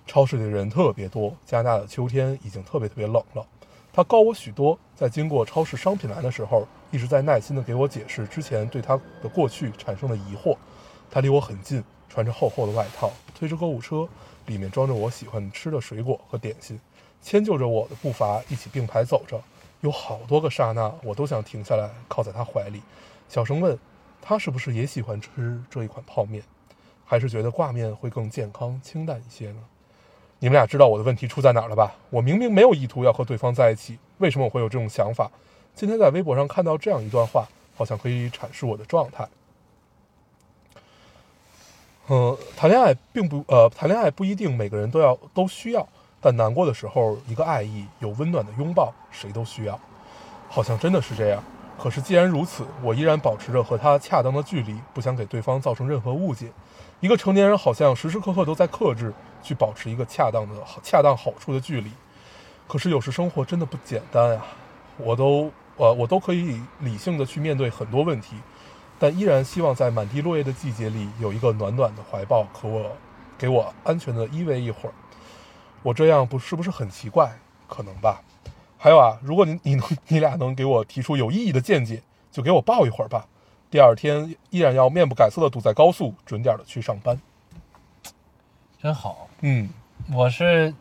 S2: 超市里的人特别多，加拿大的秋天已经特别特别冷了。他高我许多，在经过超市商品栏的时候，一直在耐心地给我解释之前对他的过去产生的疑惑。他离我很近，穿着厚厚的外套，推着购物车，里面装着我喜欢吃的水果和点心，迁就着我的步伐，一起并排走着。有好多个刹那，我都想停下来，靠在他怀里，小声问他是不是也喜欢吃这一款泡面，还是觉得挂面会更健康清淡一些呢？你们俩知道我的问题出在哪儿了吧？我明明没有意图要和对方在一起，为什么我会有这种想法？今天在微博上看到这样一段话，好像可以阐释我的状态。嗯，谈恋爱并不呃，谈恋爱不一定每个人都要都需要，但难过的时候，一个爱意有温暖的拥抱，谁都需要。好像真的是这样。可是既然如此，我依然保持着和他恰当的距离，不想给对方造成任何误解。一个成年人好像时时刻刻都在克制，去保持一个恰当的、恰当好处的距离。可是有时生活真的不简单啊！我都呃，我都可以理性的去面对很多问题，但依然希望在满地落叶的季节里有一个暖暖的怀抱，可我给我安全的依偎一会儿。我这样不是不是很奇怪？可能吧。还有啊，如果你你能你俩能给我提出有意义的见解，就给我抱一会儿吧。第二天依然要面不改色的堵在高速，准点的去上班。
S1: 真好。
S2: 嗯
S1: 我是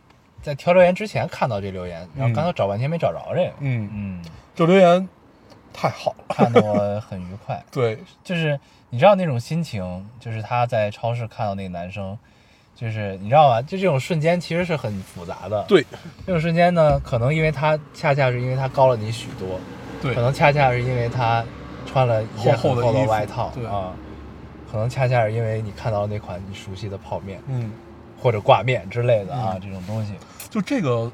S1: 在挑留言之前看到这留言，然后
S2: 嗯
S1: 刚才找半天没找着这个。
S2: 嗯，
S1: 嗯，
S2: 这留言太好了。
S1: 看得我很愉快。
S2: 对，
S1: 就是你知道那种心情，就是他在超市看到那个男生，就是你知道吧？就这种瞬间其实是很复杂的。，
S2: 对，
S1: 这种瞬间呢，可能因为它恰恰是因为它高了你许多，
S2: 对
S1: 可能恰恰是因为它穿了一件厚
S2: 厚厚的
S1: 外套
S2: 对
S1: 啊，可能恰恰是因为你看到了那款你熟悉的泡面
S2: 嗯，
S1: 或者挂面之类的啊，
S2: 嗯
S1: 这种东西
S2: 就这个，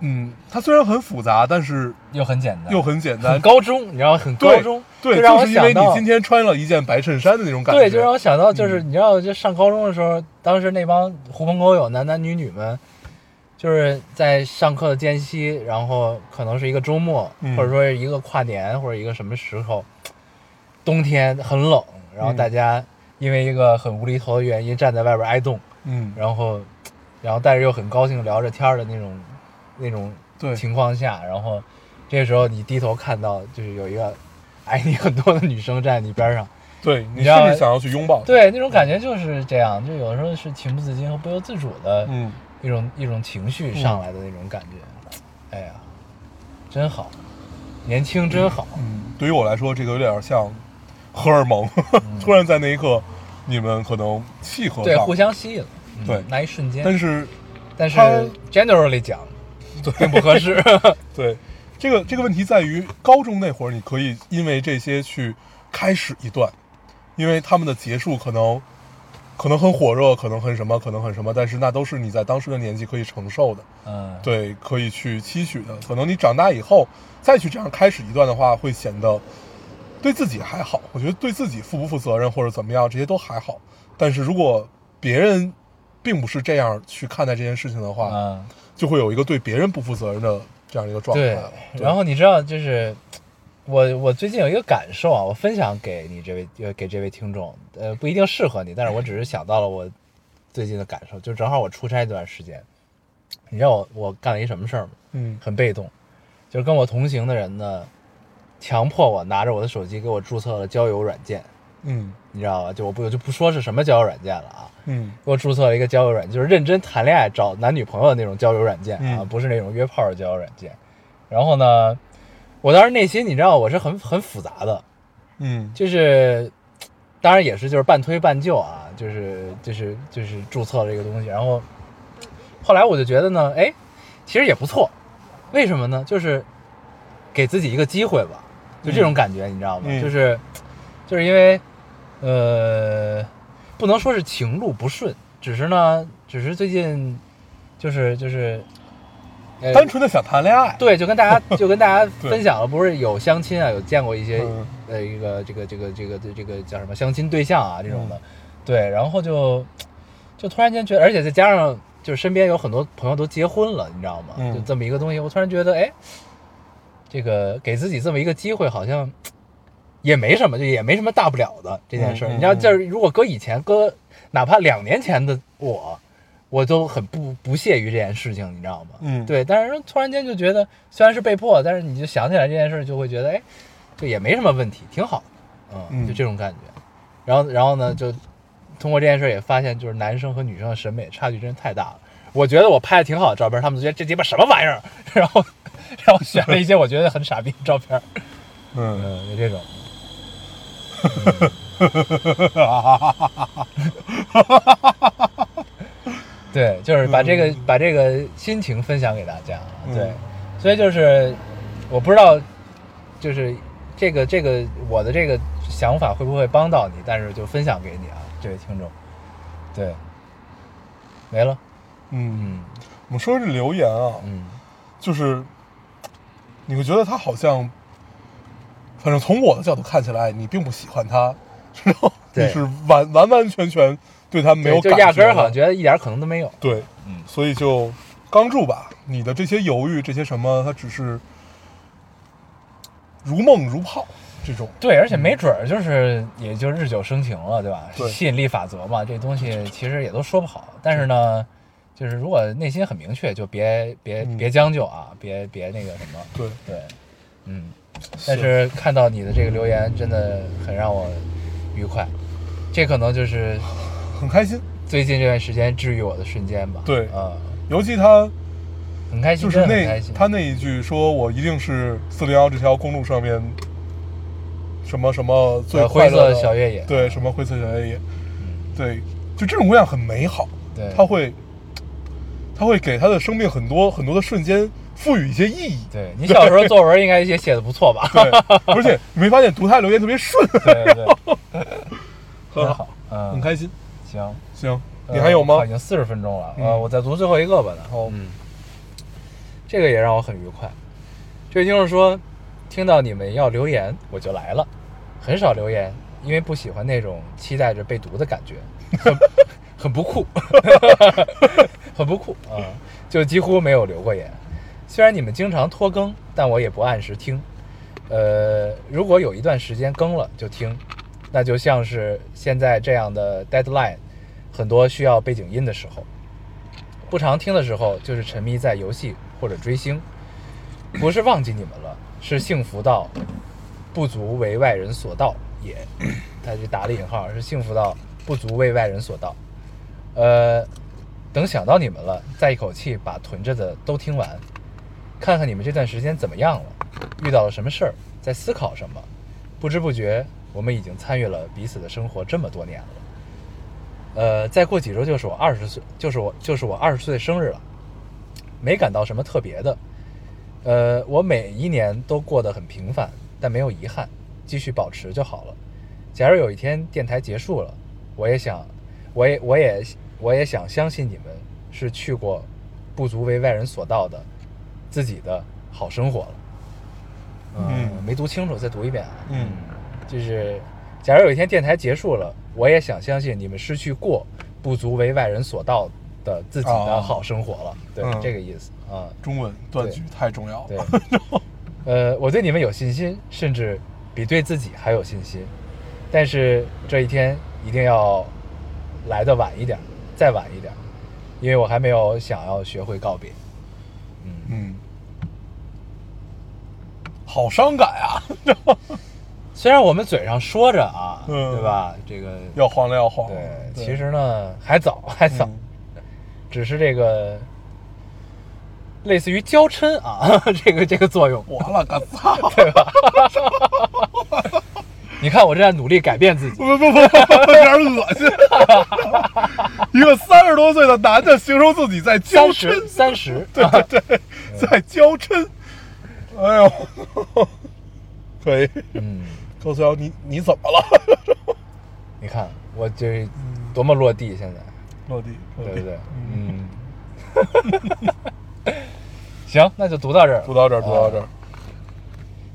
S2: 嗯，它虽然很复杂，但是
S1: 又很简单，
S2: 又很简单。
S1: 很。高中，你知道很高
S2: 对
S1: 中，
S2: 对，
S1: 就让我
S2: 就是因为
S1: 想到
S2: 你今天穿了一件白衬衫的那种感觉。
S1: 对，就让我想到，就是
S2: 嗯
S1: 你知道，就上高中的时候，当时那帮狐朋狗友、男男女女们，就是在上课的间隙，然后可能是一个周末，
S2: 嗯。
S1: 或者说是一个跨年，或者一个什么时候，冬天很冷，然后
S2: 嗯。
S1: 大家因为一个很无厘头的原因站在外边挨冻，
S2: 嗯，
S1: 然后，然后但是又很高兴聊着天的那种那种
S2: 对
S1: 情况下，然后这时候你低头看到就是有一个矮你很多的女生站在你边上。
S2: 对你甚至想要去拥抱。，
S1: 对，那种感觉就是这样，就有的时候是情不自禁和不由自主的
S2: 嗯，
S1: 一种、一种情绪上来的那种感觉。哎呀，真好，年轻真好。
S2: 嗯，对于我来说，这个有点像荷尔蒙，突然在那一刻，你们可能契合
S1: 对，互相吸引
S2: 对
S1: 那一瞬间。
S2: 但是，
S1: 但是 generally 讲，并不合适。
S2: 对这个这个问题在于，高中那会儿你可以因为这些去开始一段，因为他们的结束可能可能很火热，可能很什么，可能很什么，但是那都是你在当时的年纪可以承受的。
S1: 嗯，
S2: 对，可以去期许的。可能你长大以后再去这样开始一段的话，会显得对自己还好。我觉得对自己负不负责任或者怎么样，这些都还好。但是如果别人并不是这样去看待这件事情的话，
S1: 嗯，
S2: 就会有一个对别人不负责任的这样一个状态
S1: 对
S2: 了。。对
S1: 然后你知道，就是我我最近有一个感受啊，我分享给你这位呃给这位听众，呃，不一定适合你，但是我只是想到了我最近的感受，就正好我出差这段时间，你知道我我干了一什么事儿吗？
S2: 嗯
S1: 很被动，就是跟我同行的人呢，强迫我拿着我的手机给我注册了交友软件，
S2: 嗯。
S1: 你知道吧？就我不我就不说是什么交友软件了啊，
S2: 嗯。
S1: 给我注册了一个交友软件，就是认真谈恋爱找男女朋友的那种交友软件啊，
S2: 嗯。
S1: 不是那种约炮的交友软件。然后呢，我当时内心你知道我是很很复杂的，
S2: 嗯。
S1: 就是当然也是就是半推半就啊，就是就是就是注册了这个东西，然后后来我就觉得呢，哎，其实也不错，为什么呢？就是给自己一个机会吧，就这种感觉，你知道吗？
S2: 嗯。
S1: 就是就是因为呃，不能说是情路不顺，只是呢，只是最近就是就是。呃
S2: 单纯的想谈恋爱。
S1: 对，就跟大家就跟大家分享了，不是有相亲啊，有见过一些、
S2: 嗯
S1: 呃一个这个这个这个这个叫什么相亲对象啊这种的，
S2: 嗯
S1: 对，然后就就突然间觉得，而且再加上就是身边有很多朋友都结婚了，你知道吗？
S2: 嗯
S1: 就这么一个东西，我突然觉得，哎，这个给自己这么一个机会，好像也没什么，就也没什么大不了的这件事儿。
S2: 嗯嗯
S1: 你知道，
S2: 嗯
S1: 就是如果搁以前，搁哪怕两年前的我。我都很不不屑于这件事情，你知道吗？
S2: 嗯
S1: 对，但是突然间就觉得，虽然是被迫，但是你就想起来这件事，就会觉得，哎，就也没什么问题，挺好的，嗯，
S2: 嗯
S1: 就这种感觉。然后，然后呢，就通过这件事也发现，就是男生和女生的审美差距真是太大了。我觉得我拍的挺好的照片，他们觉得这鸡巴什么玩意儿，然后，然后选了一些我觉得很傻逼的照片，
S2: 嗯
S1: 嗯，就这种。对，就是把这个、把这个心情分享给大家。
S2: 嗯
S1: 对，所以就是我不知道，就是这个这个我的这个想法会不会帮到你，但是就分享给你啊，这位听众。对，没了。
S2: 嗯，
S1: 嗯
S2: 我们说这留言啊，
S1: 嗯
S2: 就是你会觉得他好像，反正从我的角度看起来，你并不喜欢他，然后你是完完完全全对他没有，感觉
S1: 就压根儿好像觉得一点可能都没有。
S2: 对，
S1: 嗯
S2: 所以就刚住吧，你的这些犹豫，这些什么，他只是如梦如泡，这种，
S1: 对，而且没准儿就是也就日久生情了，对吧？
S2: 对
S1: 吸引力法则嘛，这东西其实也都说不好。但是呢，就是如果内心很明确，就别别
S2: 嗯
S1: 别将就啊，别别那个什么，
S2: 对，
S1: 对，嗯。但是看到你的这个留言，真的很让我愉快。这可能就是
S2: 很开心。
S1: 最近这段时间治愈我的瞬间吧。
S2: 对
S1: 啊、
S2: 尤其他
S1: 很开心，
S2: 就是那。他那一句说我一定是四零幺这条公路上面什么什么最快乐的
S1: 色小越野
S2: 对，什么灰色小越野，对，就这种姑娘很美好，
S1: 对
S2: 她会，她会给她的生命很多很多的瞬间赋予一些意义，
S1: 对你小时候作文应该也写的不错吧？
S2: 对，而且你没发现读他留言特别顺，
S1: 对对对，
S2: 很
S1: 好，嗯，
S2: 很开心。
S1: 行，
S2: 行，
S1: 呃
S2: 你还有吗
S1: 已？经四十分钟了，
S2: 嗯
S1: 呃，我再读最后一个吧。然后，嗯，这个也让我很愉快。这位听众说，听到你们要留言，我就来了。很少留言，因为不喜欢那种期待着被读的感觉，很 很不酷，很不酷啊、就几乎没有留过言。虽然你们经常拖更，但我也不按时听。呃，如果有一段时间更了就听，那就像是现在这样的 deadline，很多需要背景音的时候。不常听的时候，就是沉迷在游戏或者追星，不是忘记你们了，是幸福到不足为外人所道也。他就打了引号，是幸福到不足为外人所道。呃，等想到你们了，再一口气把囤着的都听完，看看你们这段时间怎么样了，遇到了什么事儿，在思考什么。不知不觉，我们已经参与了彼此的生活这么多年了。呃，再过几周就是我二十岁，就是我就是我二十岁生日了，没感到什么特别的。呃，我每一年都过得很平凡，但没有遗憾，继续保持就好了。假如有一天电台结束了，我也想，我也我也我也想相信你们是去过不足为外人所道的自己的好生活了。
S2: 嗯
S1: 没读清楚，再读一遍啊。
S2: 嗯，
S1: 就是假如有一天电台结束了，我也想相信你们失去过不足为外人所道的自己的
S2: 哦
S1: 好生活了。对，
S2: 嗯
S1: 这个意思啊。
S2: 中文断句太重要了
S1: 对
S2: 了。
S1: 呃，我对你们有信心，甚至比对自己还有信心。但是这一天一定要来的晚一点，再晚一点，因为我还没有想要学会告别。嗯，
S2: 嗯，好伤感啊！
S1: 虽然我们嘴上说着啊，
S2: 嗯
S1: 对吧？这个
S2: 要黄了，要黄了。
S1: 对，其实呢还早，还早，
S2: 嗯
S1: 只是这个类似于娇嗔啊，这个这个作用，
S2: 我了个操！
S1: 对吧？你看我正在努力改变自己，
S2: 不不不不，有点恶心。一个三十多岁的男的形容自己在娇
S1: 三十
S2: 嗔，
S1: 三十，
S2: 对对对，在娇嗔。哎呦，可以。
S1: 嗯，
S2: 高思瑶，你你怎么了？
S1: 你看我这多么落地，现在
S2: 落地，
S1: 对不对？
S2: 嗯，
S1: 嗯，行，那就读到这儿，
S2: 读到这儿，读到这儿。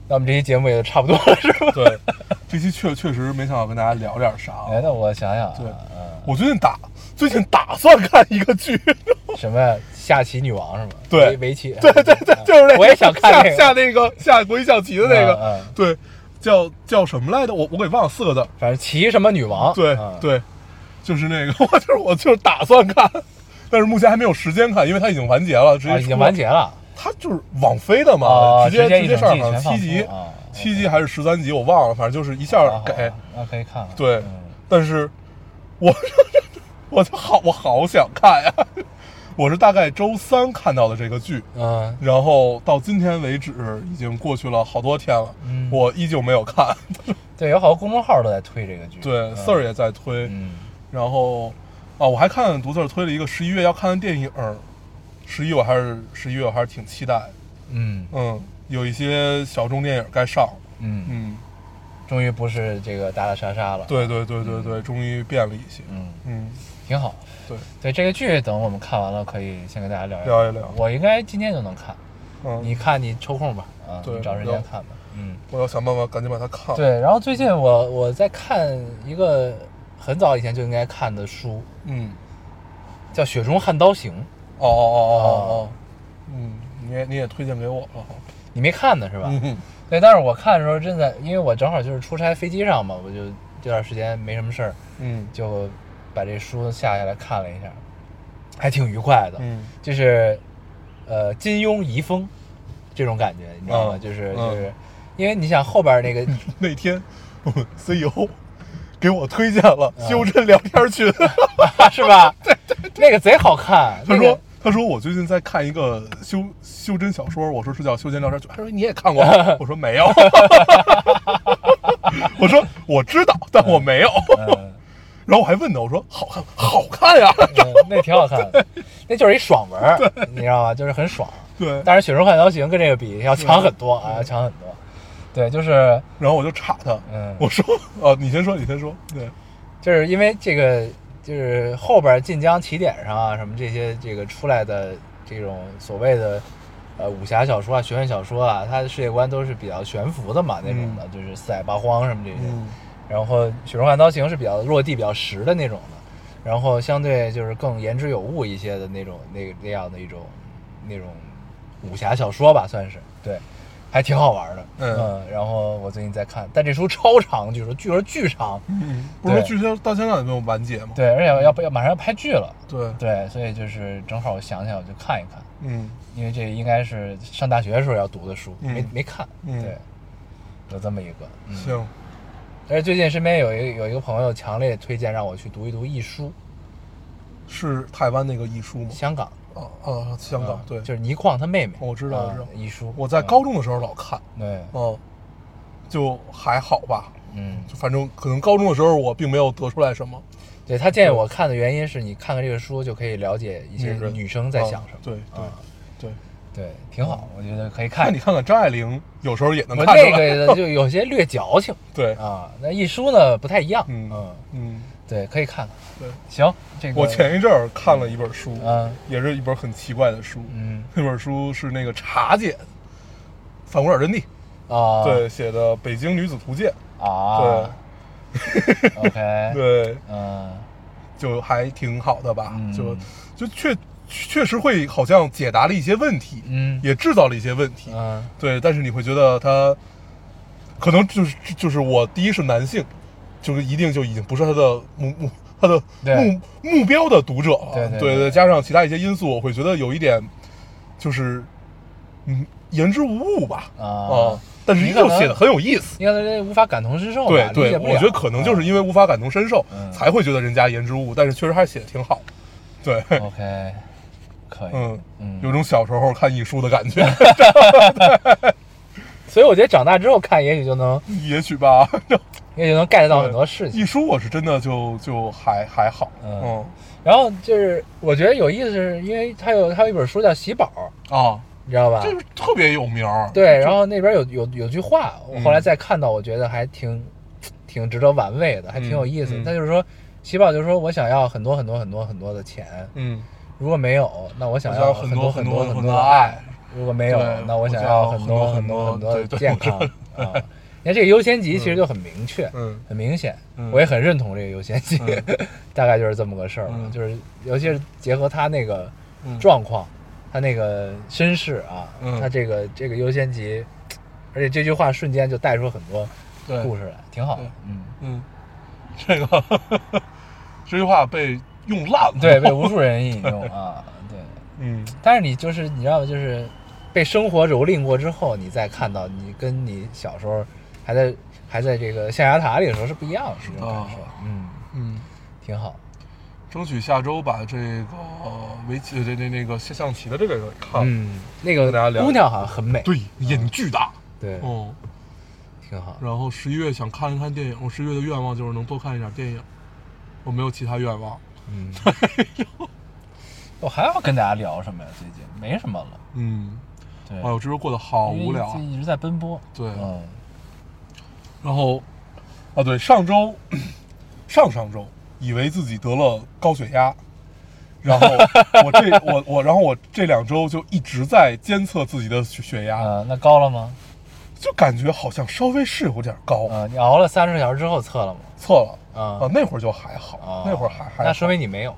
S1: 那我们这期节目也就差不多了，是吧？
S2: 对，这期确确实没想到跟大家聊点啥啊。
S1: 哎，那我想想啊，
S2: 对
S1: 嗯，
S2: 我最近打最近打算看一个剧，
S1: 什么呀？下棋女王是吗？
S2: 对
S1: 围围棋，
S2: 对对对，就是那个
S1: 我也想看那个
S2: 下下那个下国际象棋的那个，对，叫叫什么来着？我我给忘了四个字。
S1: 反正棋什么女王，
S2: 对
S1: 嗯，
S2: 对，就是那个，我就是我就是打算看，但是目前还没有时间看，因为它已经完结了，直接
S1: 啊，已经完结了，
S2: 它就是网飞的嘛，
S1: 哦
S2: 直接直接上好像
S1: 季全放
S2: 七集七集还是十三集，我忘了，反正就是一下
S1: 啊
S2: 给。
S1: 那可以看了，
S2: 对
S1: 嗯
S2: 但是我 我就好我好想看呀！我是大概周三看到的这个剧，
S1: 嗯
S2: 然后到今天为止已经过去了好多天了，
S1: 嗯。
S2: 我依旧没有看。
S1: 对，有好多公众号都在推这个剧，
S2: 对，
S1: 嗯
S2: 四儿也在推，
S1: 嗯。
S2: 然后啊，我还看独自推了一个十一月要看的电影，十一我还是十一月我还是挺期待，
S1: 嗯。
S2: 嗯，有一些小众电影该上，
S1: 嗯，
S2: 嗯，
S1: 终于不是这个打打杀杀了，，
S2: 对对对对对，终于变了一些，
S1: 嗯，
S2: 嗯，
S1: 挺好。
S2: 对，
S1: 对这个剧，等我们看完了，可以先跟大家聊
S2: 聊。一聊。
S1: 我应该今天就能看，
S2: 嗯，
S1: 你看你抽空吧，啊，
S2: 对
S1: 你找时间看吧，嗯。
S2: 我要想办法赶紧把它看了，，
S1: 对，然后最近我我在看一个很早以前就应该看的书，
S2: 嗯，
S1: 叫《雪中悍刀行》。
S2: 哦哦哦哦哦，嗯，你也你也推荐给我了。哈，
S1: 你没看呢是吧？
S2: 嗯。
S1: 对，但是我看的时候真的，因为我正好就是出差飞机上嘛，我就这段时间没什么事儿，
S2: 嗯。
S1: 就把这书下下来看了一下，还挺愉快的。
S2: 嗯
S1: 就是呃金庸遗风这种感觉，你知道吗？
S2: 嗯
S1: 就是
S2: 嗯
S1: 就是，因为你想后边那个
S2: 那天我们 CEO 给我推荐了
S1: 嗯
S2: 修真聊天群，
S1: 是吧？对对，那个贼好看。
S2: 他说
S1: 那个。
S2: 他说我最近在看一个修修真小说，我说是叫修真聊天群，他说你也看过，我说没有，我说我知道，但我没有，
S1: 嗯
S2: 然后我还问他，我说好看好看呀，
S1: 嗯，那挺好看的，那就是一爽文，你知道吗？就是很爽。
S2: 对，
S1: 但是《雪中悍刀行》跟这个比要强很多啊，要强很多。对，就是
S2: 然后我就插他，
S1: 嗯。
S2: 我说哦，你先说，你先说，对，
S1: 就是因为这个，就是后边晋江起点上啊，什么这些这个出来的这种所谓的呃武侠小说啊、玄幻小说啊，它的世界观都是比较悬浮的嘛，那种的，就是四海八荒什么这些。
S2: 嗯
S1: 然后《雪中悍刀行》是比较落地、比较实的那种的，然后相对就是更言之有物一些的那种那那样的一种那种武侠小说吧，算是对，还挺好玩的。
S2: 嗯。
S1: 然后我最近在看，但这书超长，据说据说巨长，
S2: 嗯，不是说剧情到现在也没有完结吗？
S1: 对，而且要要马上要拍剧了，
S2: 对，
S1: 对，所以就是正好我想想我就看一看，
S2: 嗯。
S1: 因为这应该是上大学的时候要读的书，没
S2: 嗯
S1: 没看，
S2: 嗯。
S1: 对，有这么一个，嗯。
S2: 行，
S1: 而且最近身边有一个有一个朋友强烈推荐让我去读一读易书，
S2: 是台湾那个易书吗？
S1: 香港，
S2: 啊啊，香港对，
S1: 嗯就是倪匡他妹妹，
S2: 我知道知道
S1: 易书，
S2: 我在
S1: 嗯
S2: 高中的时候老看，
S1: 对，
S2: 嗯，就还好吧，
S1: 嗯，
S2: 就反正可能高中的时候我并没有得出来什么。
S1: 对他建议我看的原因是你看看这个书就可以了解一些
S2: 女
S1: 生在想什么，
S2: 啊对对
S1: 啊
S2: 对，
S1: 对，挺好，我觉得可以看。
S2: 那你。看看张爱玲，有时候也能看出
S1: 那
S2: 来。
S1: 个就有些略矫情。
S2: 对，
S1: 啊，那一书呢不太一样，
S2: 嗯
S1: 嗯，
S2: 嗯，
S1: 对，可以看看。
S2: 对。
S1: 行，这个
S2: 我前一阵儿看了一本书，
S1: 嗯。
S2: 也是一本很奇怪的书。
S1: 嗯。
S2: 那本书是那个茶姐，反古尔阵地
S1: 啊。
S2: 对写的《北京女子图鉴。
S1: 啊。对，OK，》，
S2: 对，
S1: 嗯。
S2: 就还挺好的吧，
S1: 嗯。
S2: 就就确确实会好像解答了一些问题，
S1: 嗯。
S2: 也制造了一些问题，
S1: 嗯
S2: 对，但是你会觉得他可能就是就是我第一是男性，就是一定就已经不是他的目目他的目目标的读者了，
S1: 对对对
S2: 对。加上其他一些因素，我会觉得有一点就是嗯言之无物吧，
S1: 啊。
S2: 啊，但是依
S1: 你可能
S2: 旧写的很有意思。
S1: 你看他这无法感同身受，
S2: 对对，我觉得可能就是因为无法感同身受，
S1: 嗯。
S2: 才会觉得人家言之无物，但是确实还写的挺好。对
S1: ，OK，可以，
S2: 嗯
S1: 嗯。
S2: 有种小时候看艺书的感觉，
S1: 所以我觉得长大之后看，也许就能，
S2: 也许吧。
S1: 也许能 get 到很多事情。
S2: 艺书我是真的就就还还好，
S1: 嗯。
S2: 嗯。
S1: 然后就是我觉得有意思，是因为他有他有一本书叫《喜宝》，
S2: 啊，
S1: 你知道吧？
S2: 就是特别有名儿。
S1: 对，然
S2: 后
S1: 后那边有有有句话，我后来
S2: 嗯。
S1: 再看到，我觉得还挺挺值得玩味的，还挺有意思他就是说，喜宝就是说我想要很多很多很多很多的钱，
S2: 嗯，
S1: 如果没有，那我想
S2: 要
S1: 很
S2: 很多
S1: 很
S2: 多很多
S1: 的爱。如果没有，那我想
S2: 要
S1: 要很多
S2: 很
S1: 很
S2: 多很多
S1: 的健康 啊。你看这个优先级其实就很明确，
S2: 嗯。
S1: 很明显，
S2: 嗯。
S1: 我也很认同这个优先级，
S2: 嗯。
S1: 大概就是这么个事儿。
S2: 嗯。
S1: 就是尤其是结合他那个
S2: 嗯。
S1: 状况，他那个身世啊，
S2: 嗯。
S1: 他这个这个优先级，而且这句话瞬间就带出很多故事来，挺好的。嗯，
S2: 嗯，这个 这句话被用烂了。
S1: 对，被无数人引用啊，对。
S2: 嗯
S1: 但是你就是你知道吗？就是被生活蹂躏过之后，你再看到你跟你小时候还在还在这个象牙塔里的时候是不一样的这种感受
S2: 啊。
S1: 嗯，
S2: 嗯，
S1: 挺好。
S2: 争取下周把这个围棋这这那个下象棋的这个给看了。
S1: 嗯，那个
S2: 跟大家聊
S1: 姑娘好像很美，
S2: 对，眼巨大。
S1: 对，
S2: 哦，
S1: 挺好。
S2: 然后十一月想看一看电影，我十一月的愿望就是能多看一点电影，我没有其他愿望。
S1: 嗯，我还要跟大家聊什么呀？最近没什么了。
S2: 嗯，
S1: 对，
S2: 哎呦，这周过得好无聊啊
S1: 因为。一直在奔波。
S2: 对
S1: 嗯，
S2: 然后，啊对，上周 上上周以为自己得了高血压，然后我这我我然后我这两周就一直在监测自己的血血压，
S1: 嗯，那高了吗？
S2: 就感觉好像稍微是有点高，
S1: 啊，你熬了三十个小时之后测了吗？
S2: 测了
S1: 啊
S2: 啊，那会儿就还好，
S1: 啊，
S2: 那会儿还还
S1: 那说明你没有，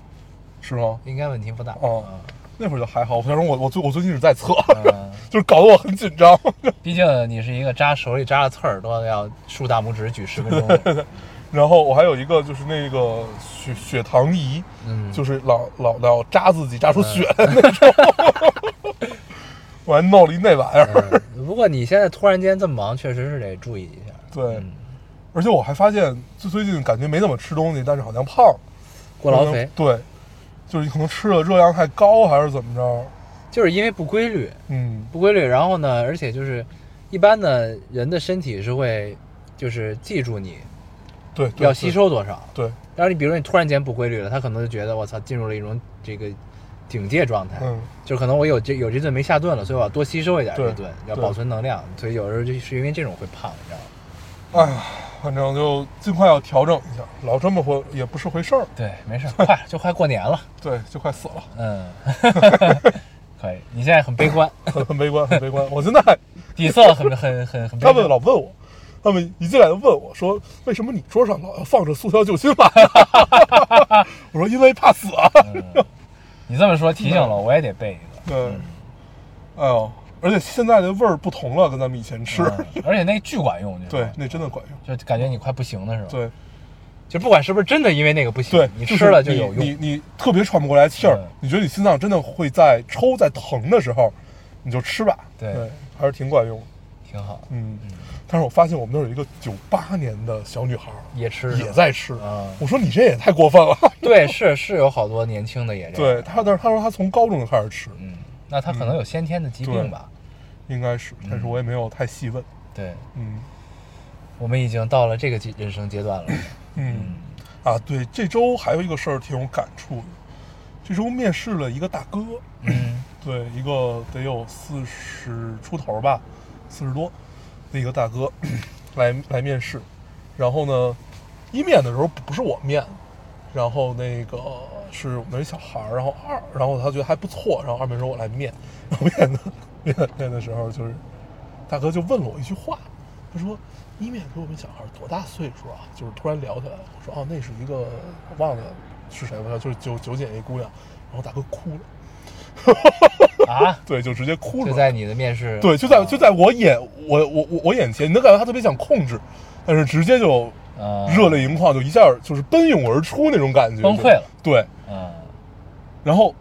S2: 是吗？
S1: 应该问题不大。
S2: 哦
S1: 嗯
S2: 那会儿就还好，反正我我最我最近一直在测，
S1: 嗯，
S2: 就是搞得我很紧张。
S1: 毕竟你是一个扎手里扎着刺儿都要竖大拇指举十分钟，
S2: 然后我还有一个就是那个血血糖仪，
S1: 嗯，
S2: 就是老老老扎自己扎出血来那种。我还弄了一那玩意儿。
S1: 嗯不过你现在突然间这么忙，确实是得注意一下。
S2: 对，
S1: 嗯
S2: 而且我还发现，就最近感觉没怎么吃东西，但是好像胖了，
S1: 过劳肥
S2: 对，就是可能吃的热量太高，还是怎么着？
S1: 就是因为不规律，
S2: 嗯，
S1: 不规律，然后呢，而且就是一般的人的身体是会就是记住你
S2: 对，对
S1: 要吸。收多少。
S2: 对，
S1: 然后你比如说你突然间不规律了，他可能就觉得我操进入了一种这个警戒状态，
S2: 嗯，
S1: 就可能我有这有这顿没下顿了，所以我要多吸收一点
S2: 对
S1: 这顿，要保存能量，所以有时候就是因为这种会胖，你知道吗？
S2: 哎呀，反正就尽快要调整一下，老这么回也不是回事儿。
S1: 对，没事，快就快过年了，
S2: 对，就快死了，
S1: 嗯，可以。你现在很悲观，
S2: 很 很悲观，很悲观。我现在
S1: 底色很很很很悲
S2: 他们。老问我，他们一进来就问我说，为什么你桌上老要放着速效救心丸？我说因为怕死啊。
S1: 嗯你这么说提醒了我，也得备一个。
S2: 对，哎呦，而且现在的味儿不同了，跟咱们以前吃。
S1: 嗯而且那巨管用，你
S2: 对，那真的管用。
S1: 就感觉你快不行了是吧？，
S2: 对
S1: 就不管是不是真的因为那个不行，
S2: 对，
S1: 你吃了就有
S2: 你
S1: 用。
S2: 你你特别喘不过来气儿
S1: 嗯，
S2: 你觉得你心脏真的会在抽在疼的时候，你就吃吧。
S1: 对
S2: 还是挺管用的。
S1: 挺好，
S2: 嗯嗯，但是我发现我们那儿有一个九八年的小女孩儿
S1: 也吃
S2: 也在吃。
S1: 啊。
S2: 我说你这也太过分了。
S1: 对，是是有好多年轻的也这样。
S2: 对他，但是他说他从高中就开始吃，
S1: 嗯，那他可能有先天的疾病吧？
S2: 应该是，但是我也没有太细问。
S1: 对，
S2: 嗯
S1: 我们已经到了这个阶人生阶段了。
S2: 嗯啊，对，这周还有一个事儿挺有感触的，这周面试了一个大哥，
S1: 嗯
S2: 对，一个得有四十出头吧，四十多一个大哥来来面试，然后呢，一面的时候不是我面，然后那个是我们一小孩，然后二，然后他觉得还不错，然后二面说我来面，然后面的面面的时候就是大哥就问了我一句话，他说一面给我们小孩多大岁数啊？就是突然聊起来，我说哦那是一个我忘了是谁了，就是九九姐一姑娘，然后大哥哭了。
S1: 啊，
S2: 对，就直接哭了。
S1: 就在你的面试，
S2: 对，就在
S1: 啊
S2: 就在我眼我我我我眼前，你能感觉他特别想控制，但是直接就
S1: 啊
S2: 热泪盈眶，就一下就是奔涌而出那种感觉，
S1: 崩溃了。
S2: 对，
S1: 嗯，
S2: 然后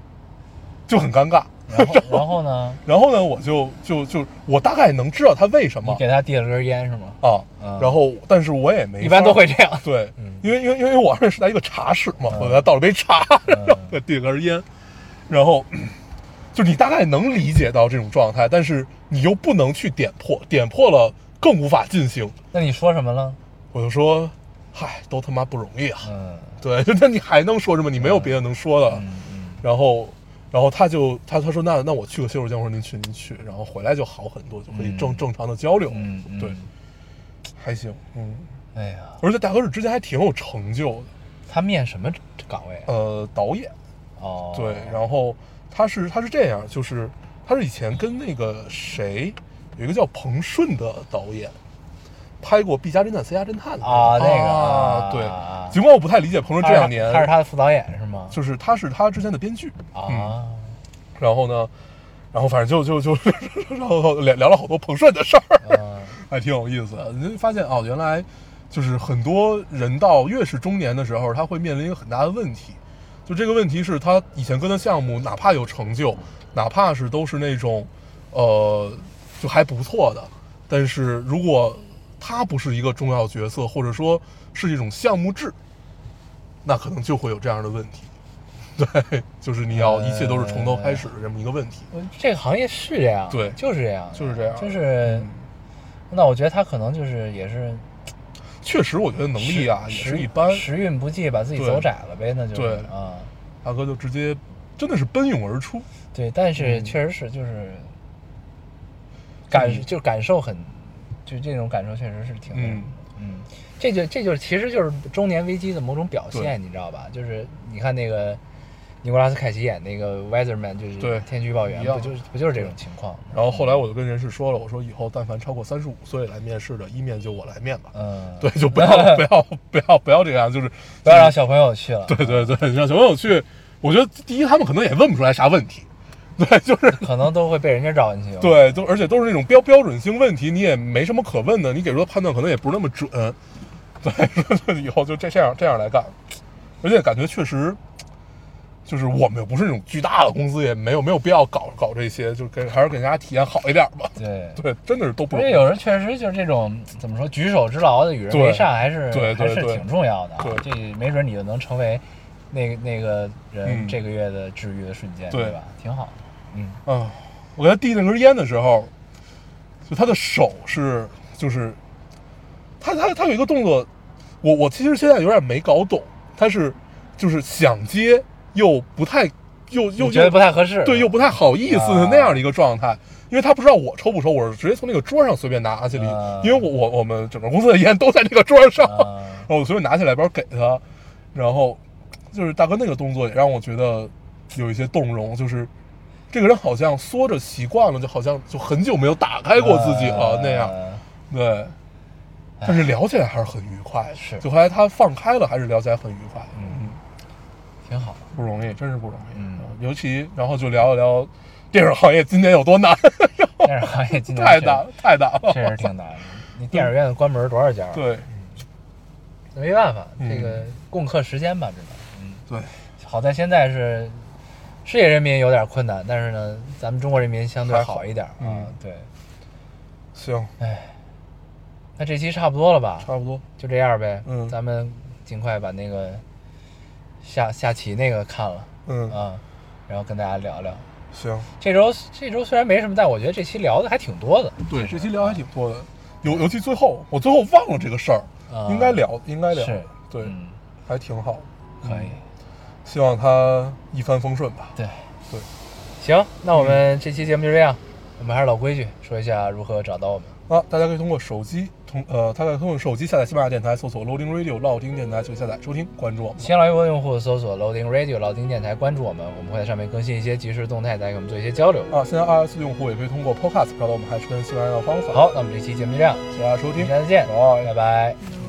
S2: 就很尴尬。
S1: 然后然后呢，
S2: 然后呢，我就就就我大概能知道他为什么
S1: 你给他递了根烟是吗？
S2: 啊
S1: 嗯，
S2: 然后但是我也没
S1: 一般都会这样。
S2: 对
S1: 嗯，
S2: 因为因为因为我认识他一个茶室嘛，
S1: 嗯
S2: 我给他倒了杯茶，然后递了根烟，然后就是你大概能理解到这种状态，但是你又不能去点破，点破了更无法进行。
S1: 那你说什么了？
S2: 我就说，嗨，都他妈不容易啊！
S1: 嗯
S2: 对，那你还能说什么？你没有别的能说的。
S1: 嗯嗯
S2: 然后，然后他就他他说那那我去个洗手间，我说您去您去，然后回来就好很多，就可以正、
S1: 嗯
S2: 正常的交流。
S1: 嗯嗯，
S2: 对，还行，嗯。
S1: 哎呀，
S2: 而且大哥是之前还挺有成就的，
S1: 他面什么岗位啊？
S2: 呃，导演。
S1: 哦，
S2: 对，然后他是他是这样，就是他是以前跟那个谁有一个叫彭顺的导演拍过《B 加侦探》《C 加侦探》的。
S1: 啊那个
S2: 啊，
S1: 啊
S2: 对
S1: 啊。
S2: 尽管我不太理解彭顺这两年，
S1: 他是他的副导演是吗？
S2: 就是他是他之前的编剧，嗯。
S1: 啊，
S2: 然后呢，然后反正就就就 然后聊聊了好多彭顺的事儿，
S1: 嗯
S2: 还挺有意思。的。你就发现哦，原来就是很多人到越是中年的时候，他会面临一个很大的问题，就这个问题是他以前跟的项目，哪怕有成就，哪怕是都是那种呃就还不错的，但是如果他不是一个重要角色，或者说是一种项目制，那可能就会有这样的问题。对，就是你要一切都是从头开始的这么一个问题。
S1: 我这个行业是这样，
S2: 对
S1: 就是这样，
S2: 就是这样
S1: 就是
S2: 嗯，
S1: 那我觉得他可能就是也是
S2: 确实，我觉得能力啊也是一般。
S1: 时运不济，把自己走窄了呗，那就是
S2: 对
S1: 啊，
S2: 大哥就直接真的是奔涌而出。
S1: 对，但是
S2: 嗯
S1: 确实是就是感
S2: 嗯
S1: 就感受很，就这种感受确实是挺
S2: 嗯
S1: 嗯，这就这就是其实就是中年危机的某种表现，你知道吧？就是你看那个尼古拉斯凯奇演那个 Weatherman，就是
S2: 对
S1: 天气预报员，不就是不就是这种情况？
S2: 然后后来我就跟人事说了，我说以后但凡超过三十五岁来面试的，一面就我来面吧。
S1: 嗯，
S2: 对，就不要不要不要不要这样，就是
S1: 不要让小朋友去了。
S2: 对对对，让小朋友去。我觉得第一，他们可能也问不出来啥问题，对，就是
S1: 可能都会被人家绕进去。
S2: 对，都而且都是那种标标准性问题，你也没什么可问的，你给出的判断可能也不是那么准。对，以后就这这样这样来干，而且感觉确实，就是我们又不是那种巨大的公司，也没有没有必要搞搞这些，就给还是给大家体验好一点吧。
S1: 对。
S2: 对，真的是都不容易。
S1: 有人确实就是这种怎么说举手之劳的与人
S2: 对
S1: 为善，还是
S2: 对对
S1: 还是挺重要的、啊。
S2: 对
S1: 这没准你就能成为那个那个人
S2: 嗯
S1: 这个月的治愈的瞬间，
S2: 对
S1: 吧？挺好的。嗯，
S2: 啊，我给他递那根烟的时候，就他的手是就是，他他他有一个动作，我我其实现在有点没搞懂，他是就是想接又不太又又
S1: 觉得不太合适？
S2: 对又不太好意思的
S1: 啊。
S2: 那样的一个状态。因为他不知道我抽不抽，我是直接从那个桌上随便拿起来，
S1: 啊。
S2: 因为我我我们整个公司的烟都在那个桌上，
S1: 啊。
S2: 然后我随便拿起来包给他，然后就是大哥那个动作也让我觉得有一些动容，就是这个人好像缩着习惯了，就好像就很久没有打开过自己了、
S1: 啊。
S2: 那样，对。但是聊起来还是很愉快，
S1: 是。
S2: 就后来他放开了，还是聊起来很愉快，
S1: 嗯，挺好。
S2: 不容易，真是不容易，
S1: 嗯
S2: 尤其然后就聊一聊电影行业今年有多难，
S1: 电影行业今年
S2: 太难太难了，
S1: 确实挺难的。你电影院关门多少家？，
S2: 对
S1: 没办法，
S2: 嗯
S1: 这个共克时间吧，只能。嗯，
S2: 对，
S1: 好在现在是世界人民有点困难，但是呢，咱们中国人民相对
S2: 好
S1: 好一点啊。
S2: 嗯
S1: 对，
S2: 行，哎
S1: 那这期差不多了吧？
S2: 差不多，
S1: 就这样呗。
S2: 嗯
S1: 咱们尽快把那个下下棋那个看了
S2: 嗯，
S1: 啊，然后跟大家聊聊。
S2: 行，
S1: 这周这周虽然没什么，但我觉得这期聊的还挺多的。
S2: 对，这期聊还挺多的，尤尤其最后，我最后忘了这个事儿，
S1: 啊
S2: 应该聊，应该聊
S1: 是，
S2: 对，
S1: 嗯，
S2: 还挺好，
S1: 可以。
S2: 希望他一帆风顺吧。
S1: 对，
S2: 对，
S1: 行，那我们这期节目就这样。我们还是老规矩，说一下如何找到我们。
S2: 啊，大家可以通过手机通呃，大家可以通过手机下载喜马拉雅电台，搜索 Loading Radio 老丁电台就下载收听，关注我们。
S1: 新浪微博用户搜索 Loading Radio 老丁电台，关注我们，我们会在上面更新一些即时动态，再给我们做一些交流。
S2: 啊，现在 iOS 用户也可以通过 Podcast 找到我们，还是跟喜马拉雅的方法。
S1: 好，那我们这期节目就这样，
S2: 谢谢大家收听，
S1: 下次见，
S2: 拜
S1: 拜